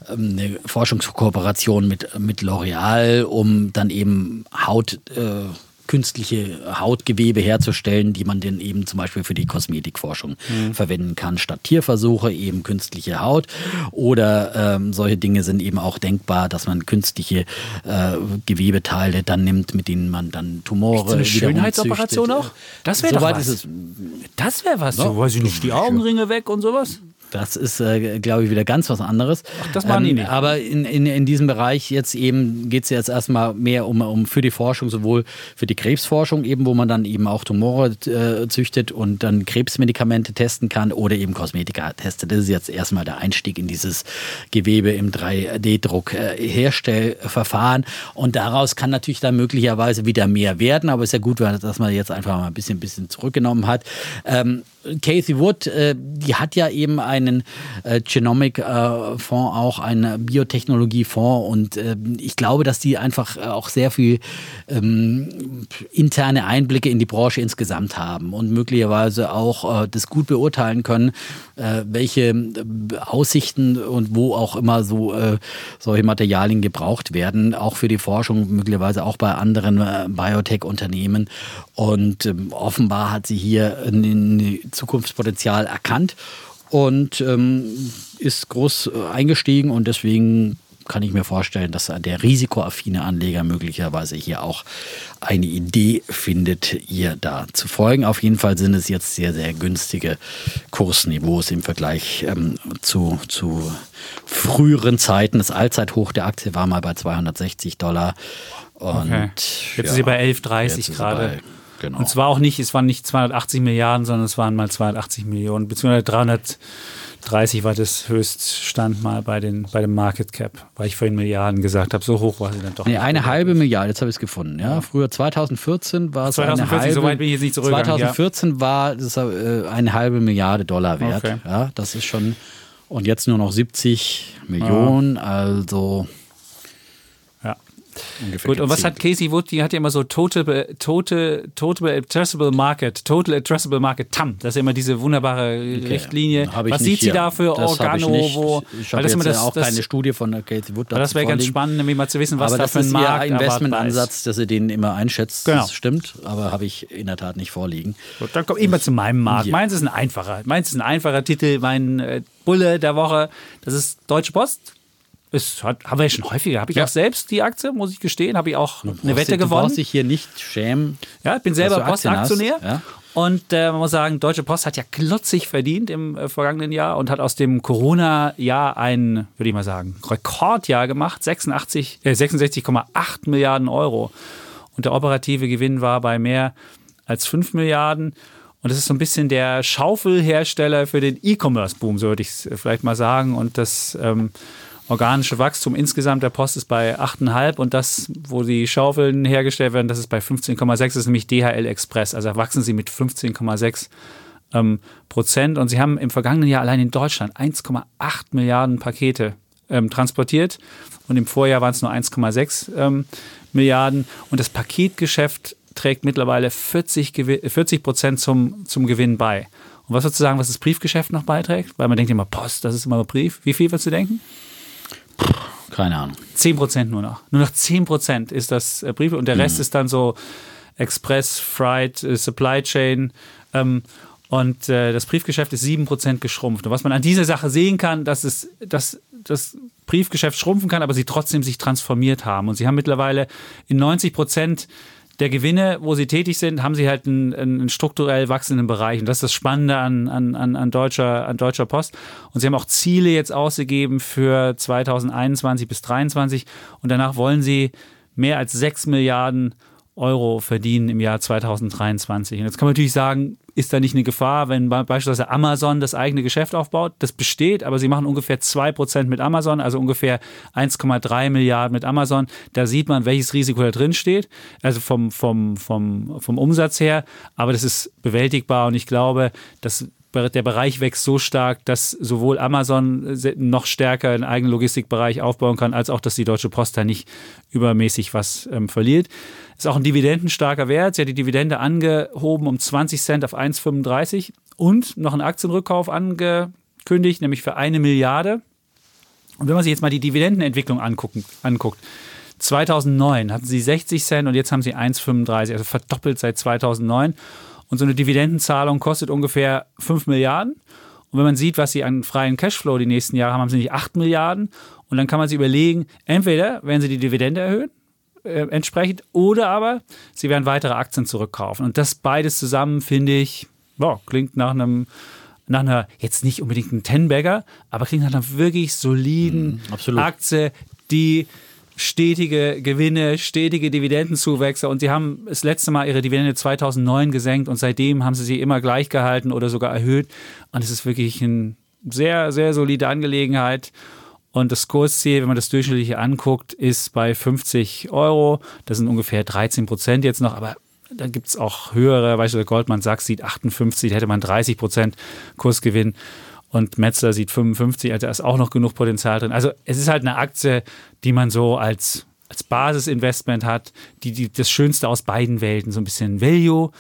B: eine Forschungskooperation mit, mit L'Oreal, um dann eben Haut, äh, künstliche Hautgewebe herzustellen, die man dann eben zum Beispiel für die Kosmetikforschung verwenden kann, statt Tierversuche eben künstliche Haut. Oder ähm, solche Dinge sind eben auch denkbar, dass man künstliche äh, Gewebeteile dann nimmt, mit denen man dann Tumore
C: So eine Schönheitsoperation
B: züchtet.
C: auch? Das wäre doch
B: Soweit
C: was.
B: ist es
C: Das wäre was. So, weiß ich nicht, die Augenringe weg und sowas.
B: Das ist, äh, glaube ich, wieder ganz was anderes.
C: Ach, das machen die nicht.
B: Aber in, in, in diesem Bereich jetzt eben geht es jetzt erstmal mehr um, um für die Forschung, sowohl für die Krebsforschung eben, wo man dann eben auch Tumore äh, züchtet und dann Krebsmedikamente testen kann oder eben Kosmetika testet. Das ist jetzt erstmal der Einstieg in dieses Gewebe im 3D-Druck äh. Und daraus kann natürlich dann möglicherweise wieder mehr werden, aber es ist ja gut, dass man jetzt einfach mal ein bisschen, bisschen zurückgenommen hat. Ähm, Casey Wood, äh, die hat ja eben einen äh, Genomic-Fonds, auch einen Biotechnologie-Fonds. Und äh, ich glaube, dass die einfach äh, auch sehr viel ähm, interne Einblicke in die Branche insgesamt haben und möglicherweise auch äh, das gut beurteilen können, äh, welche äh, Aussichten und wo auch immer so äh, solche Materialien gebraucht werden, auch für die Forschung, möglicherweise auch bei anderen äh, Biotech-Unternehmen. Und ähm, offenbar hat sie hier ein Zukunftspotenzial erkannt und ähm, ist groß äh, eingestiegen und deswegen kann ich mir vorstellen, dass der risikoaffine Anleger möglicherweise hier auch eine Idee findet, ihr da zu folgen. Auf jeden Fall sind es jetzt sehr, sehr günstige Kursniveaus im Vergleich ähm, zu, zu früheren Zeiten. Das Allzeithoch der Aktie war mal bei 260 Dollar. Und
C: Okay. Jetzt ist sie bei 11,30
B: jetzt ist sie
C: gerade.
B: Genau.
C: Und zwar auch nicht, es waren nicht 280 Milliarden, sondern es waren mal 280 Millionen, beziehungsweise 330 war das Höchststand mal bei, den, bei dem Market Cap, weil ich vorhin Milliarden gesagt habe. So hoch war sie dann doch.
B: Nee, eine halbe Milliarde, jetzt habe ich es gefunden. Ja, früher 2014 war es eine
C: 2014,
B: halbe.
C: so weit bin ich jetzt nicht zurückgegangen,
B: 2014 war es äh, eine halbe Milliarde Dollar wert.
C: Okay.
B: Ja, das ist schon und jetzt nur noch 70 Millionen. Also
C: Ja.
B: Ungefähr.
C: Gut, und was hat Casey Wood? Die hat ja immer so Total, Total, Total Addressable Market, Total Addressable Market, TAM. Das ist ja immer diese wunderbare Richtlinie.
B: Hab ich
C: Was sieht sie
B: hier.
C: da für
B: Das ich
C: Organo? Wo,
B: Ich
C: weil
B: habe jetzt
C: das,
B: ja auch
C: das,
B: keine Studie von Casey Wood.
C: das wäre ganz spannend, nämlich mal zu wissen, was
B: aber
C: da
B: das
C: für ein Markt ist.
B: Investmentansatz, dass ihr den immer einschätzt.
C: Genau.
B: Das stimmt, aber habe ich in der Tat nicht vorliegen.
C: Gut, dann komme ich mal zu meinem Markt.
B: Ja.
C: Meins ist ein einfacher. Meins ist ein einfacher Titel. Mein äh, Bulle der Woche, das ist Deutsche Post. Hat, haben wir ja schon häufiger. Habe ich
B: Ja.
C: auch selbst die Aktie, muss ich gestehen. Habe ich auch eine
B: Brauchst
C: Wette
B: du- Du
C: gewonnen.
B: brauchst dich hier nicht schämen.
C: Ja, ich bin selber
B: du
C: Postaktionär.
B: ja.
C: Und äh, man muss sagen, Deutsche Post hat ja klotzig verdient im äh, vergangenen Jahr und hat aus dem Corona-Jahr ein, würde ich mal sagen, Rekordjahr gemacht. 86, äh, 66,8 Milliarden Euro. Und der operative Gewinn war bei mehr als 5 Milliarden. Und das ist so ein bisschen der Schaufelhersteller für den E-Commerce-Boom, so würde ich es vielleicht mal sagen. Und das ähm, organische Wachstum insgesamt der Post ist bei 8,5 und das, wo die Schaufeln hergestellt werden, das ist bei 15,6, das ist nämlich DHL Express. Also wachsen sie mit 15,6 ähm, Prozent. Und sie haben im vergangenen Jahr allein in Deutschland 1,8 Milliarden Pakete ähm, transportiert. Und im Vorjahr waren es nur 1,6 ähm, Milliarden. Und das Paketgeschäft trägt mittlerweile 40 Gewi- 40 Prozent zum, zum Gewinn bei. Und was würdest du sagen, was das Briefgeschäft noch beiträgt? Weil man denkt immer, Post, das ist immer Brief. Wie viel würdest du denken?
B: Keine Ahnung.
C: 10 Prozent nur noch. Nur noch 10 Prozent ist das äh, Briefe und der Rest ist dann so Express, Freight, äh, Supply Chain. Ähm, und äh, das Briefgeschäft ist 7 Prozent geschrumpft. Und was man an dieser Sache sehen kann, dass es, dass das Briefgeschäft schrumpfen kann, aber sie trotzdem sich transformiert haben. Und sie haben mittlerweile in 90 Prozent der Gewinne, wo sie tätig sind, haben sie halt einen, einen strukturell wachsenden Bereich. Und das ist das Spannende an, an, an, deutscher, an Deutscher Post. Und sie haben auch Ziele jetzt ausgegeben für 2021 bis 2023. Und danach wollen sie mehr als 6 Milliarden Euro verdienen im Jahr 2023. Und jetzt kann man natürlich sagen, ist da nicht eine Gefahr, wenn be- beispielsweise Amazon das eigene Geschäft aufbaut? Das besteht, aber sie machen ungefähr 2% mit Amazon, also ungefähr 1,3 Milliarden mit Amazon. Da sieht man, welches Risiko da drin steht, also vom, vom, vom, vom Umsatz her. Aber das ist bewältigbar und ich glaube, dass der Bereich wächst so stark, dass sowohl Amazon noch stärker einen eigenen Logistikbereich aufbauen kann, als auch, dass die Deutsche Post da nicht übermäßig was ähm, verliert. Ist auch ein dividendenstarker Wert. Sie hat die Dividende angehoben um 20 Cent auf 1,35 und noch einen Aktienrückkauf angekündigt, nämlich für eine Milliarde. Und wenn man sich jetzt mal die Dividendenentwicklung angucken, anguckt, 2009 hatten sie 60 Cent und jetzt haben sie 1,35, also verdoppelt seit 2009. Und so eine Dividendenzahlung kostet ungefähr 5 Milliarden. Und wenn man sieht, was sie an freien Cashflow die nächsten Jahre haben, haben sie nicht 8 Milliarden. Und dann kann man sich überlegen, entweder werden sie die Dividende erhöhen, äh, entsprechend, oder aber sie werden weitere Aktien zurückkaufen. Und das beides zusammen, finde ich, wow, klingt nach einem nach einer, jetzt nicht unbedingt ein Ten-Bagger, aber klingt nach einer wirklich soliden
B: absolut.
C: Aktie, die stetige Gewinne, stetige Dividendenzuwächse. Und sie haben das letzte Mal ihre Dividende 2009 gesenkt und seitdem haben sie sie immer gleich gehalten oder sogar erhöht. Und es ist wirklich eine sehr, sehr solide Angelegenheit. Und das Kursziel, wenn man das durchschnittliche anguckt, ist bei 50 Euro. Das sind ungefähr 13 Prozent jetzt noch, aber dann gibt es auch höhere, beispielsweise Goldman Sachs sieht 58, da hätte man 30 Prozent Kursgewinn und Metzler sieht 55, also da ist auch noch genug Potenzial drin. Also es ist halt eine Aktie, die man so als, als Basisinvestment hat, die, die das Schönste aus beiden Welten, so ein bisschen Value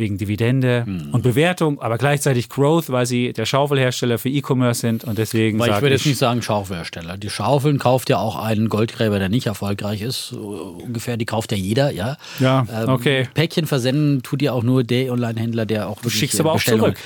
C: wegen Dividende und Bewertung, aber gleichzeitig Growth, weil sie der Schaufelhersteller für E-Commerce sind und deswegen
B: Weil ich würde jetzt nicht sagen Schaufelhersteller. Die Schaufeln kauft ja auch einen Goldgräber, der nicht erfolgreich ist. Ungefähr, die kauft ja jeder, ja.
C: Ja, okay.
B: Päckchen versenden tut ja auch nur der Online-Händler, der auch wirklich
C: schickst aber auch zurück.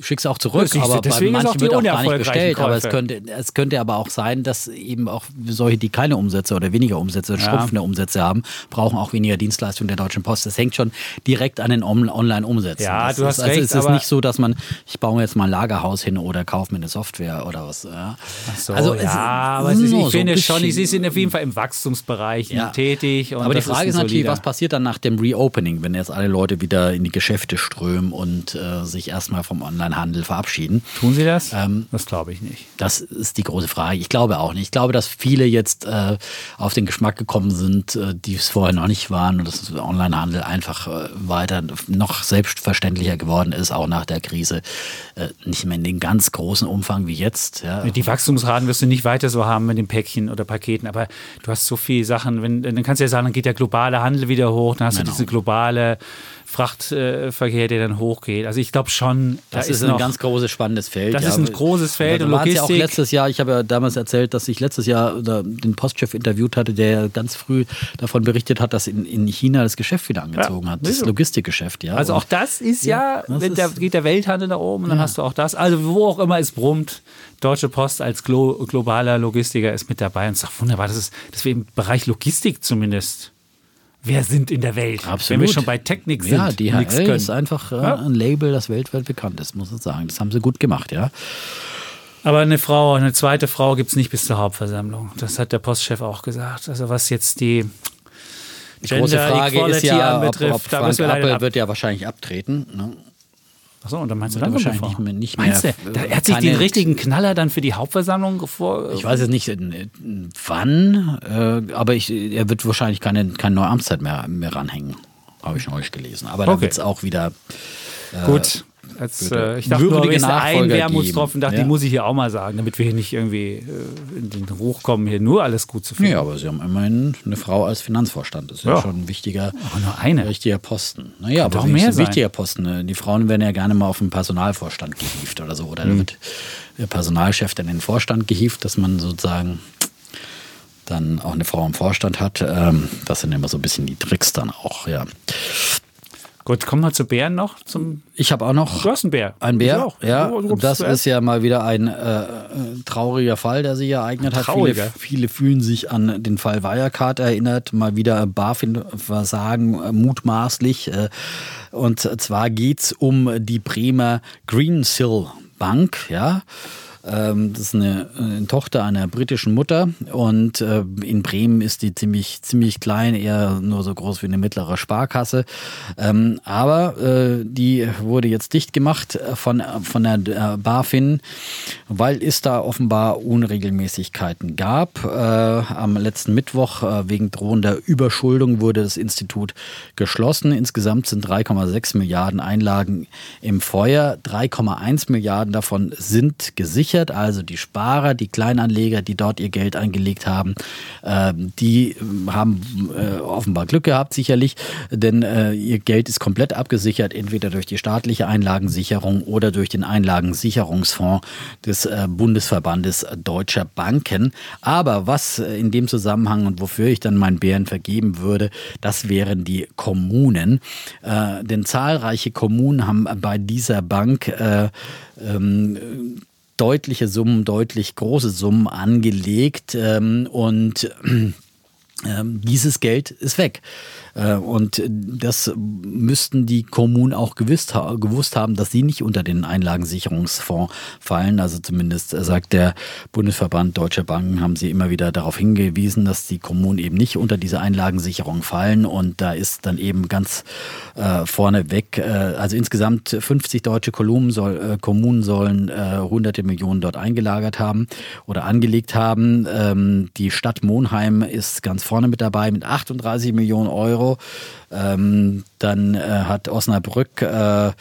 B: Schickst auch zurück,
C: du,
B: aber bei
C: ist
B: manchen wird auch gar nicht bestellt. Aber es könnte, es könnte aber auch sein, dass eben auch solche, die keine Umsätze oder weniger Umsätze, schrumpfende Umsätze haben, brauchen auch weniger Dienstleistungen der Deutschen Post. Das hängt schon direkt an den On- Online-Umsätzen.
C: Ja,
B: das
C: du hast
B: ist, also
C: recht,
B: es ist nicht so, dass man, ich baue mir jetzt mal ein Lagerhaus hin oder kaufe mir eine Software oder was. Ja.
C: So,
B: also es-
C: ja, aber es ist, ich
B: so
C: finde
B: ein
C: schon, sie sind auf jeden Fall im Wachstumsbereich
B: Ja.
C: tätig.
B: Aber die Frage
C: ein
B: ist, natürlich, was passiert dann nach dem Reopening, wenn jetzt alle Leute wieder in die Geschäfte strömen und äh, sich erstmal vom Onlinehandel verabschieden.
C: Tun sie das? Ähm, das glaube ich nicht.
B: Das ist die große Frage. Ich glaube auch nicht. Ich glaube, dass viele jetzt äh, auf den Geschmack gekommen sind, äh, die es vorher noch nicht waren und dass Onlinehandel einfach äh, weiter noch selbstverständlicher geworden ist, auch nach der Krise. Äh, nicht mehr in den ganz großen Umfang wie jetzt. Ja.
C: Die Wachstumsraten wirst du nicht weiter so haben mit den Päckchen oder Paketen, aber du hast so viele Sachen, wenn, dann kannst du ja sagen, dann geht der globale Handel wieder hoch, dann hast genau. du diese globale Frachtverkehr, der dann hochgeht. Also ich glaube schon,
B: das da ist, ein ganz großes spannendes Feld.
C: Das ja, ist ein großes Feld und Logistik.
B: Ja auch letztes Jahr, ich habe ja damals erzählt, dass ich letztes Jahr den Postchef interviewt hatte, der ganz früh davon berichtet hat, dass in, in China das Geschäft wieder angezogen ja, hat, das Logistikgeschäft. Ja.
C: Also auch das ist ja, ja der, geht der Welthandel nach oben, und dann hast du auch das. Also wo auch immer es brummt, Deutsche Post als glo globaler Logistiker ist mit dabei und sagt wunderbar, das ist, dass wir im Bereich Logistik zumindest wer sind in der Welt.
B: Absolut.
C: Wenn wir schon bei Technik sind.
B: Ja, DHL ist einfach äh, ja. ein Label, das weltweit bekannt ist, muss ich sagen. Das haben sie gut gemacht, ja.
C: Aber eine Frau, eine zweite Frau gibt es nicht bis zur Hauptversammlung. Das hat der Postchef auch gesagt. Also was jetzt die
B: die Gender große Frage Equality ist ja, anbetrifft, ob, ob Frank Appel wird ja wahrscheinlich abtreten. Ne?
C: Achso, und dann meinst du
B: dann wahrscheinlich nicht mehr. Nicht
C: meinst du, er hat sich den richtigen Knaller dann für die Hauptversammlung vor.
B: Ich weiß jetzt nicht wann, äh, aber ich, er wird wahrscheinlich keine, keine neue Amtszeit mehr, mehr ranhängen. Habe ich euch gelesen. Aber okay. da wird es auch wieder.
C: Äh, Gut. Als, äh, ich dachte nur, wenn ein Wermutstropfen, dachte ja. die muss ich hier auch mal sagen, damit wir hier nicht irgendwie äh, in den Ruch kommen, hier nur alles gut zu finden.
B: Ja, aber Sie haben immerhin eine Frau als Finanzvorstand. Das ist ja, ja schon ein wichtiger,
C: aber nur eine.
B: richtiger Posten. Naja, aber auch mehr ein wichtiger Posten. Ne? Die Frauen werden ja gerne mal auf den Personalvorstand gehieft oder so. Oder mhm. wird der Personalchef dann in den Vorstand gehieft, dass man sozusagen dann auch eine Frau im Vorstand hat. Ähm, das sind immer so ein bisschen die Tricks dann auch, ja.
C: Gut, kommen wir zu Bären noch. Zum
B: ich habe auch noch.
C: Du hast einen Bär.
B: Ein Bär, ja. Das ist ja mal wieder ein äh, trauriger Fall, der sich ereignet hat. Viele, viele, fühlen sich an den Fall Wirecard erinnert. Mal wieder BaFin-Versagen äh, mutmaßlich. Äh, und zwar geht es um die Bremer Greensill Bank, ja. Ähm, das ist eine, eine, Tochter einer britischen Mutter und äh, in Bremen ist die ziemlich, ziemlich klein, eher nur so groß wie eine mittlere Sparkasse. Ähm, aber äh, die wurde jetzt dicht gemacht von, von der BaFin, weil es da offenbar Unregelmäßigkeiten gab. Äh, am letzten Mittwoch wegen drohender Überschuldung wurde das Institut geschlossen. Insgesamt sind 3,6 Milliarden Einlagen im Feuer. 3,1 Milliarden davon sind gesichert gesichert. Also die Sparer, die Kleinanleger, die dort ihr Geld angelegt haben, äh, die äh, haben äh, offenbar Glück gehabt, sicherlich, denn äh, ihr Geld ist komplett abgesichert, entweder durch die staatliche Einlagensicherung oder durch den Einlagensicherungsfonds des äh, Bundesverbandes Deutscher Banken. Aber was äh, in dem Zusammenhang und wofür ich dann meinen Bären vergeben würde, das wären die Kommunen. denn zahlreiche Kommunen haben bei dieser Bank ähm, deutliche Summen, deutlich große Summen angelegt ähm, und ähm, dieses Geld ist weg. Äh, und das müssten die Kommunen auch gewusst, gewusst haben, dass sie nicht unter den Einlagensicherungsfonds fallen. Also zumindest äh, sagt der Bundesverband Deutscher Banken, haben sie immer wieder darauf hingewiesen, dass die Kommunen eben nicht unter diese Einlagensicherung fallen. Und da ist dann eben ganz äh, vorneweg, äh, also insgesamt 50 deutsche Kommunen, soll, äh, Kommunen sollen äh, hunderte Millionen dort eingelagert haben oder angelegt haben. Ähm, die Stadt Monheim ist ganz vorne mit dabei mit 38 Millionen Euro. Ähm, dann äh, hat Osnabrück äh,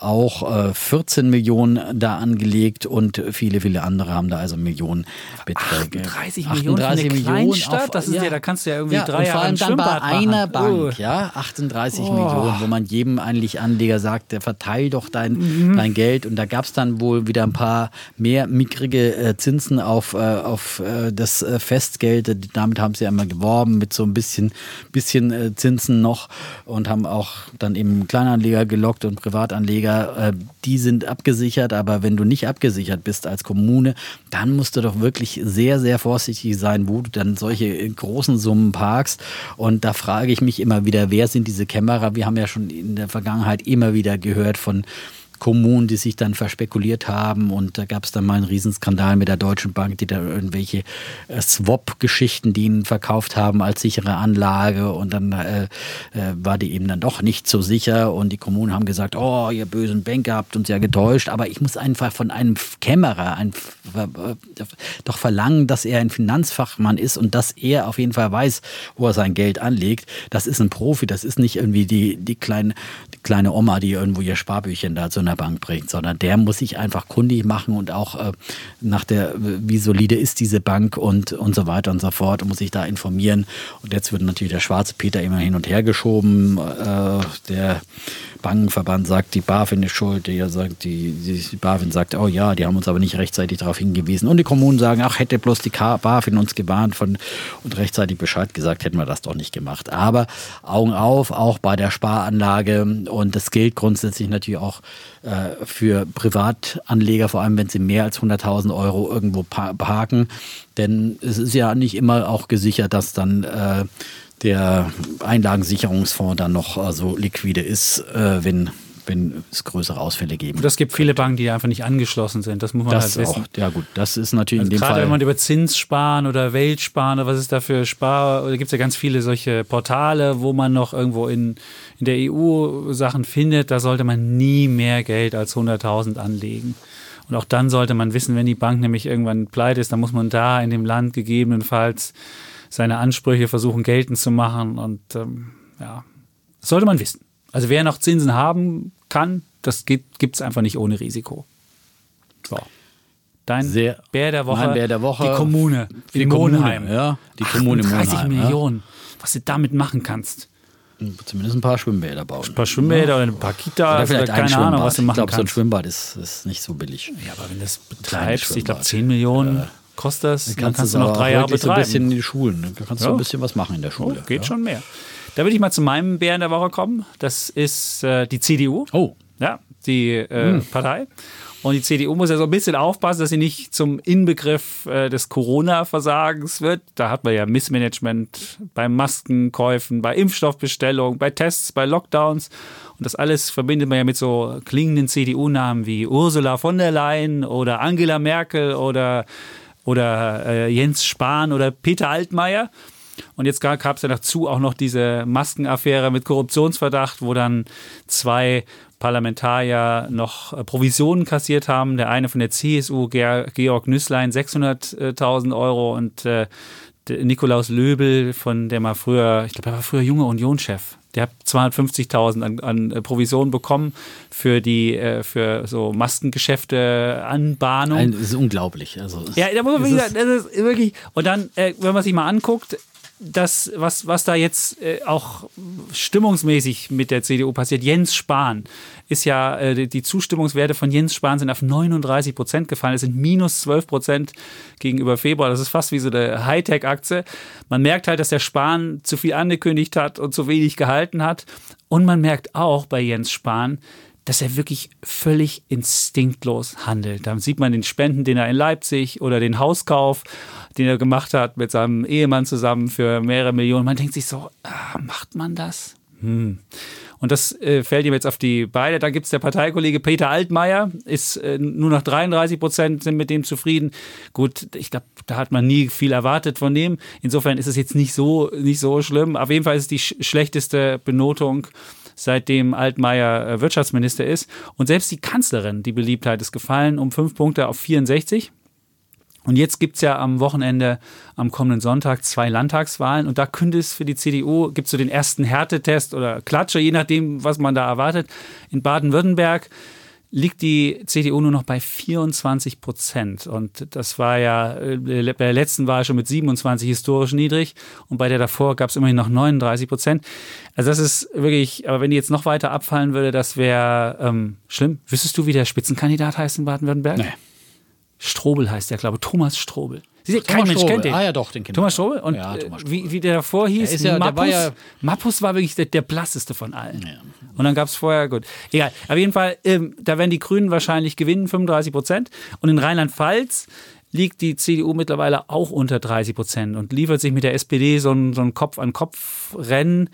B: auch äh, 14 Millionen da angelegt und viele, viele andere haben da also Millionen
C: Beträge. 38 Millionen 38 eine Millionen Kleinstadt, das ist ja, ja, da kannst du ja irgendwie ja, drei Jahre
B: vor allem dann bei einer machen. Bank, oh. ja, 38 oh. Millionen, wo man jedem eigentlich Anleger sagt, der verteil doch dein, mhm. dein Geld und da gab es dann wohl wieder ein paar mehr mickrige äh, Zinsen auf, äh, auf äh, das äh, Festgeld, damit haben sie ja immer geworben mit so ein bisschen, bisschen äh, Zinsen noch und haben auch dann eben Kleinanleger gelockt und Privatanleger Anleger, äh, die sind abgesichert, aber wenn du nicht abgesichert bist als Kommune, dann musst du doch wirklich sehr, sehr vorsichtig sein, wo du dann solche großen Summen parkst. Und da frage ich mich immer wieder, wer sind diese Kämmerer? Wir haben ja schon in der Vergangenheit immer wieder gehört von Kommunen, die sich dann verspekuliert haben. Und da gab es dann mal einen Riesenskandal mit der Deutschen Bank, die da irgendwelche äh, Swap-Geschichten, die ihnen verkauft haben als sichere Anlage. Und dann äh, äh, war die eben dann doch nicht so sicher. Und die Kommunen haben gesagt, oh, ihr bösen Banker habt uns ja getäuscht. Aber ich muss einfach von einem Kämmerer ein, doch verlangen, dass er ein Finanzfachmann ist und dass er auf jeden Fall weiß, wo er sein Geld anlegt. Das ist ein Profi, das ist nicht irgendwie die, die, kleine, die kleine Oma, die irgendwo ihr Sparbüchchen da zu einer Bank bringt, sondern der muss sich einfach kundig machen und auch äh, nach der, wie solide ist diese Bank und, und so weiter und so fort muss sich da informieren. Und jetzt wird natürlich der schwarze Peter immer hin und her geschoben. Äh, der Bankenverband sagt, die BaFin ist schuld, die, sagt, die, die BaFin sagt, oh ja, die haben uns aber nicht rechtzeitig darauf hingewiesen. Und die Kommunen sagen, ach, hätte bloß die BaFin uns gewarnt von, und rechtzeitig Bescheid gesagt, hätten wir das doch nicht gemacht. Aber Augen auf, auch bei der Sparanlage. Und das gilt grundsätzlich natürlich auch äh, für Privatanleger, vor allem wenn sie mehr als 100.000 Euro irgendwo parken. Denn es ist ja nicht immer auch gesichert, dass dann äh, der Einlagensicherungsfonds dann noch so also liquide ist, äh, wenn wenn es größere Ausfälle geben.
C: Und es gibt viele Banken, die einfach nicht angeschlossen sind. Das muss man
B: das
C: halt wissen.
B: Auch, ja gut, das ist natürlich
C: also
B: in dem
C: gerade
B: Fall.
C: wenn man über Zinssparen oder Weltsparen oder was ist da für Spar, da gibt es ja ganz viele solche Portale, wo man noch irgendwo in, in der EU Sachen findet. Da sollte man nie mehr Geld als 100.000 anlegen. Und auch dann sollte man wissen, wenn die Bank nämlich irgendwann pleite ist, dann muss man da in dem Land gegebenenfalls seine Ansprüche versuchen geltend zu machen. Und ähm, ja, das sollte man wissen. Also wer noch Zinsen haben kann, das gibt es einfach nicht ohne Risiko. So. Dein
B: Sehr,
C: Bär der Woche.
B: Mein Bär der Woche.
C: Die Kommune.
B: Die
C: Monheim.
B: Kommune, ja. Die Kommune
C: 30
B: Monheim.
C: Millionen. Was du damit machen kannst.
B: Zumindest ein paar Schwimmbäder bauen.
C: Ein paar Schwimmbäder oder ein paar Kitas
B: oder,
C: oder, keine. Ahnung, was du machen
B: Ich glaube, so ein. Schwimmbad ist, ist nicht so billig.
C: Ja, aber wenn du das betreibst, ich glaube 10 Millionen
B: Ja.
C: kostet das,
B: Dann kannst,
C: kannst
B: du
C: du noch drei Jahre
B: wirklich so ein
C: betreiben.
B: bisschen in die Schulen. Dann kannst du
C: Ja.
B: ein bisschen was machen in der Schule.
C: Oh, geht
B: ja.
C: schon mehr. Da will ich mal zu meinem Bären der Woche kommen. Das ist äh, die CDU.
B: Oh,
C: Ja, die äh, Partei. Und die CDU muss ja so ein bisschen aufpassen, dass sie nicht zum Inbegriff äh, des Corona-Versagens wird. Da hat man ja Missmanagement bei Maskenkäufen, bei Impfstoffbestellungen, bei Tests, bei Lockdowns. Und das alles verbindet man ja mit so klingenden CDU-Namen wie Ursula von der Leyen oder Angela Merkel oder, oder äh, Jens Spahn oder Peter Altmaier. Und jetzt gab es ja dazu auch noch diese Maskenaffäre mit Korruptionsverdacht, wo dann zwei Parlamentarier noch äh, Provisionen kassiert haben. Der eine von der CSU, Georg Nüßlein, 600.000 Euro und äh, Nikolaus Löbel, von der mal früher, ich glaube, er war früher junger Unionschef. Der hat 250.000 an, an äh, Provisionen bekommen für die äh, für so Maskengeschäfte Anbahnung.
B: das ist unglaublich. Also,
C: Ja, da muss man
B: ist-
C: gesagt, das ist wirklich. Und dann, äh, wenn man sich mal anguckt, das, was, was da jetzt äh, auch stimmungsmäßig mit der CDU passiert, Jens Spahn ist ja, äh, die- Zustimmungswerte von Jens Spahn sind auf 39 Prozent gefallen. Das sind minus 12 Prozent gegenüber Februar. Das ist fast wie so eine Hightech-Aktie. Man merkt halt, dass der Spahn zu viel angekündigt hat und zu wenig gehalten hat. Und man merkt auch bei Jens Spahn, dass er wirklich völlig instinktlos handelt. Da sieht man den Spenden, den er in Leipzig oder den Hauskauf, den er gemacht hat mit seinem Ehemann zusammen für mehrere Millionen. Man denkt sich so, ah, macht man das? Hm. Und das äh, fällt ihm jetzt auf die Beine. Da gibt es der Parteikollege Peter Altmaier, ist äh, nur noch 33 Prozent sind mit dem zufrieden. Gut, ich glaube, da hat man nie viel erwartet von dem. Insofern ist es jetzt nicht so, nicht so schlimm. Auf jeden Fall ist es die sch schlechteste Benotung seitdem Altmaier äh, Wirtschaftsminister ist. Und selbst die Kanzlerin, die Beliebtheit ist gefallen um fünf Punkte auf 64. Und jetzt gibt es ja am Wochenende, am kommenden Sonntag, zwei Landtagswahlen. Und da könnte es für die CDU, gibt es so den ersten Härtetest oder Klatsche, je nachdem, was man da erwartet. In Baden-Württemberg liegt die CDU nur noch bei 24 Prozent. Und das war ja äh, bei der letzten Wahl schon mit 27 historisch niedrig. Und bei der davor gab es immerhin noch 39 Prozent. Also das ist wirklich, aber wenn die jetzt noch weiter abfallen würde, das wäre ähm, schlimm. Wüsstest du, wie der Spitzenkandidat heißt in Baden-Württemberg?
B: Nee.
C: Strobel heißt der, glaube ich. Thomas Strobel. Du,
B: Thomas
C: Kein Mensch kennt den.
B: Ah ja, doch, den kennt
C: Thomas. Strobel? Und
B: Ja,
C: äh,
B: Thomas Strobel.
C: wie, wie der davor hieß,
B: Der ist ja-
C: Mappus,
B: war ja-
C: Mappus war wirklich der, der blasseste von allen. Und dann gab es vorher, gut, egal. Auf jeden Fall, ähm, da werden die Grünen wahrscheinlich gewinnen, 35 Prozent. Und in Rheinland-Pfalz liegt die CDU mittlerweile auch unter 30 Prozent und liefert sich mit der SPD so ein, so ein Kopf-an-Kopf-Rennen.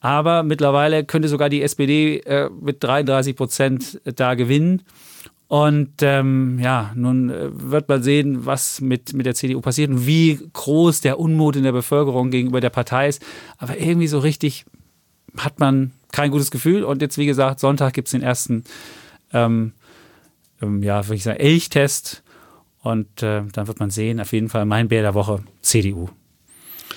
C: Aber mittlerweile könnte sogar die SPD äh, mit 33 Prozent da gewinnen. Und ähm, ja, nun äh, wird man sehen, was mit, mit der CDU passiert und wie groß der Unmut in der Bevölkerung gegenüber der Partei ist. Aber irgendwie so richtig hat man kein gutes Gefühl. Und jetzt, wie gesagt, Sonntag gibt es den ersten, ähm, ähm, ja, würde ich sagen, Elchtest. Und äh, dann wird man sehen, auf jeden Fall mein Bär der Woche, CDU.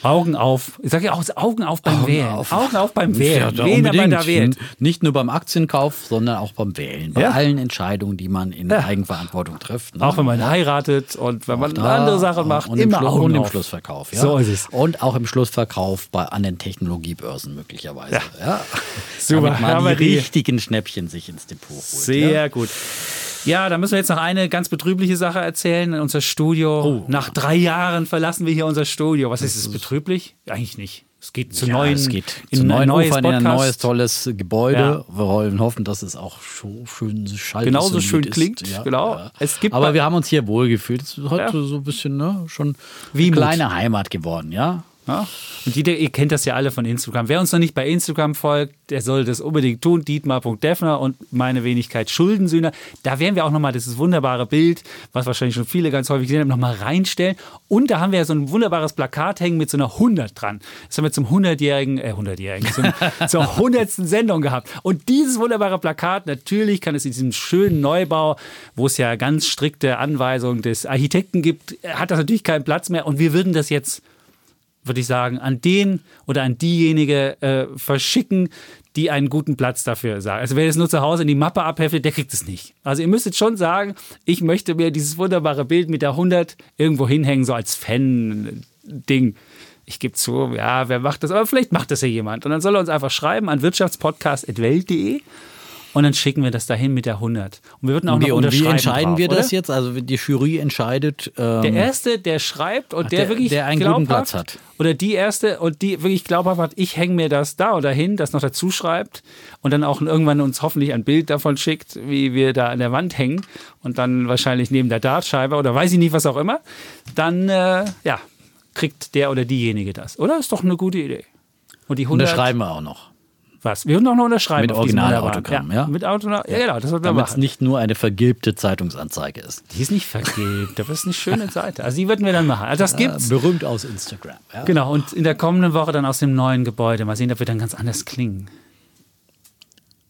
C: Augen auf. Ich sage ja auch Augen auf beim
B: Augen
C: Wählen.
B: auf.
C: Augen auf beim Wählen.
B: Ja,
C: Wen man da wählt.
B: Nicht nur beim Aktienkauf, sondern auch beim Wählen. Bei
C: Ja.
B: allen Entscheidungen, die man in
C: Ja.
B: Eigenverantwortung trifft. ne?
C: Auch wenn man heiratet und wenn man
B: Da
C: andere Sachen macht,
B: und im,
C: immer
B: Schlu
C: Augen
B: und im
C: auf.
B: Schlussverkauf. Ja?
C: So ist es.
B: Und auch im Schlussverkauf bei an den Technologiebörsen möglicherweise.
C: Ja. Super,
B: Damit man die
C: die-
B: richtigen Schnäppchen sich ins Depot holt.
C: Sehr gut. Ja, da müssen wir jetzt noch eine ganz betrübliche Sache erzählen. Unser Studio.
B: Oh.
C: Nach drei Jahren verlassen wir hier unser Studio. Was ist es betrüblich? Eigentlich nicht. Es geht zu
B: Ja,
C: neuen,
B: es geht
C: in
B: zu
C: ein
B: neuen
C: neues
B: Ufern in ein neues, tolles Gebäude.
C: Ja.
B: Wir wollen hoffen, dass es auch so schön schallt.
C: Genauso schön
B: ist.
C: klingt, genau. Es gibt
B: Aber wir haben uns hier wohlgefühlt. Es ist heute
C: Ja.
B: so ein bisschen ne, schon
C: Wie
B: eine
C: Mut.
B: kleine Heimat geworden, ja.
C: Und jeder, ihr kennt das ja alle von Instagram. Wer uns noch nicht bei Instagram folgt, der soll das unbedingt tun. Dietmar.defner und meine Wenigkeit Schuldensühner. Da werden wir auch nochmal dieses wunderbare Bild, was wahrscheinlich schon viele ganz häufig gesehen haben, nochmal reinstellen. Und da haben wir ja so ein wunderbares Plakat hängen mit so einer 100 dran. Das haben wir zum 100-jährigen, äh 100-jährigen, zum, zur 100. Sendung gehabt. Und dieses wunderbare Plakat, natürlich kann es in diesem schönen Neubau, wo es ja ganz strikte Anweisungen des Architekten gibt, hat das natürlich keinen Platz mehr. Und wir würden das jetzt würde ich sagen, an den oder an diejenige äh, verschicken, die einen guten Platz dafür sagen. Also wer das nur zu Hause in die Mappe abheftet, der kriegt es nicht. Also ihr müsstet schon sagen, ich möchte mir dieses wunderbare Bild mit der 100 irgendwo hinhängen, so als Fan-Ding. Ich gebe zu, ja, wer macht das? Aber vielleicht macht das ja jemand. Und dann soll er uns einfach schreiben an wirtschaftspodcast.welt.de und dann schicken wir das dahin mit der 100. Und wir würden auch
B: Und wie,
C: noch
B: und wie
C: unterschreiben
B: entscheiden
C: drauf,
B: wir das
C: oder?
B: jetzt? Also die Jury entscheidet. Ähm,
C: Der Erste, der schreibt und
B: Ach,
C: der,
B: der-
C: wirklich
B: der einen
C: glaubhaft,
B: guten Platz hat.
C: Oder die Erste und die wirklich glaubhaft hat, ich hänge mir das da oder hin, das noch dazu schreibt und dann auch irgendwann uns hoffentlich ein Bild davon schickt, wie wir da an der Wand hängen und dann wahrscheinlich neben der Dartscheibe oder weiß ich nicht, was auch immer, dann äh, ja, kriegt der oder diejenige das. Oder? Ist doch eine gute Idee. Und die 100,
B: unterschreiben wir auch noch.
C: Was? Wir würden auch noch unterschreiben.
B: Mit Originalautogramm,
C: wunderbaren-
B: ja.
C: Mit Autogramm, ja, genau, das würden wir
B: Damit es nicht nur eine vergilbte Zeitungsanzeige ist.
C: Die ist nicht vergilbt, das ist eine schöne Seite. Also die würden wir dann machen. Also das gibt's.
B: Äh, berühmt aus Instagram. Ja.
C: Genau, und in der kommenden Woche dann aus dem neuen Gebäude. Mal sehen, ob wir dann ganz anders klingen.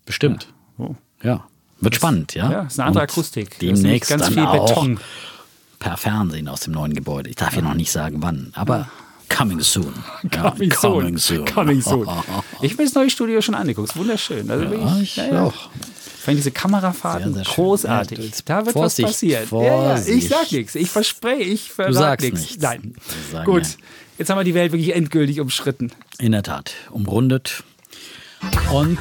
B: Bestimmt.
C: Oh.
B: Ja. Wird spannend, ja.
C: Ja, ist eine andere
B: Und
C: Akustik. Das
B: Demnächst
C: ganz
B: dann
C: viel
B: auch
C: Beton.
B: per Fernsehen aus dem neuen Gebäude. Ich darf ja noch nicht sagen, wann, aber coming soon. Ja,
C: Coming
B: coming
C: soon.
B: soon.
C: Coming soon. Ich habe mir das neue Studio schon angeguckt. Wunderschön. Also
B: Ja,
C: wirklich,
B: ich auch.
C: Ich finde diese Kamerafahrten
B: Sehr, sehr
C: großartig.
B: Ja,
C: da wird
B: Vorsicht,
C: was passieren. Ja, ja, ich sag nichts. Ich verspreche, ich
B: sagst
C: nichts.
B: nichts.
C: Nein. Gut.
B: ja.
C: Jetzt haben wir die Welt wirklich endgültig umschritten.
B: In der Tat. Umrundet. Und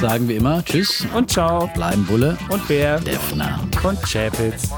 B: sagen wir immer Tschüss.
C: Und ciao.
B: Bleiben Bulle.
C: Und Bär.
B: Defner.
C: Und Chapitz.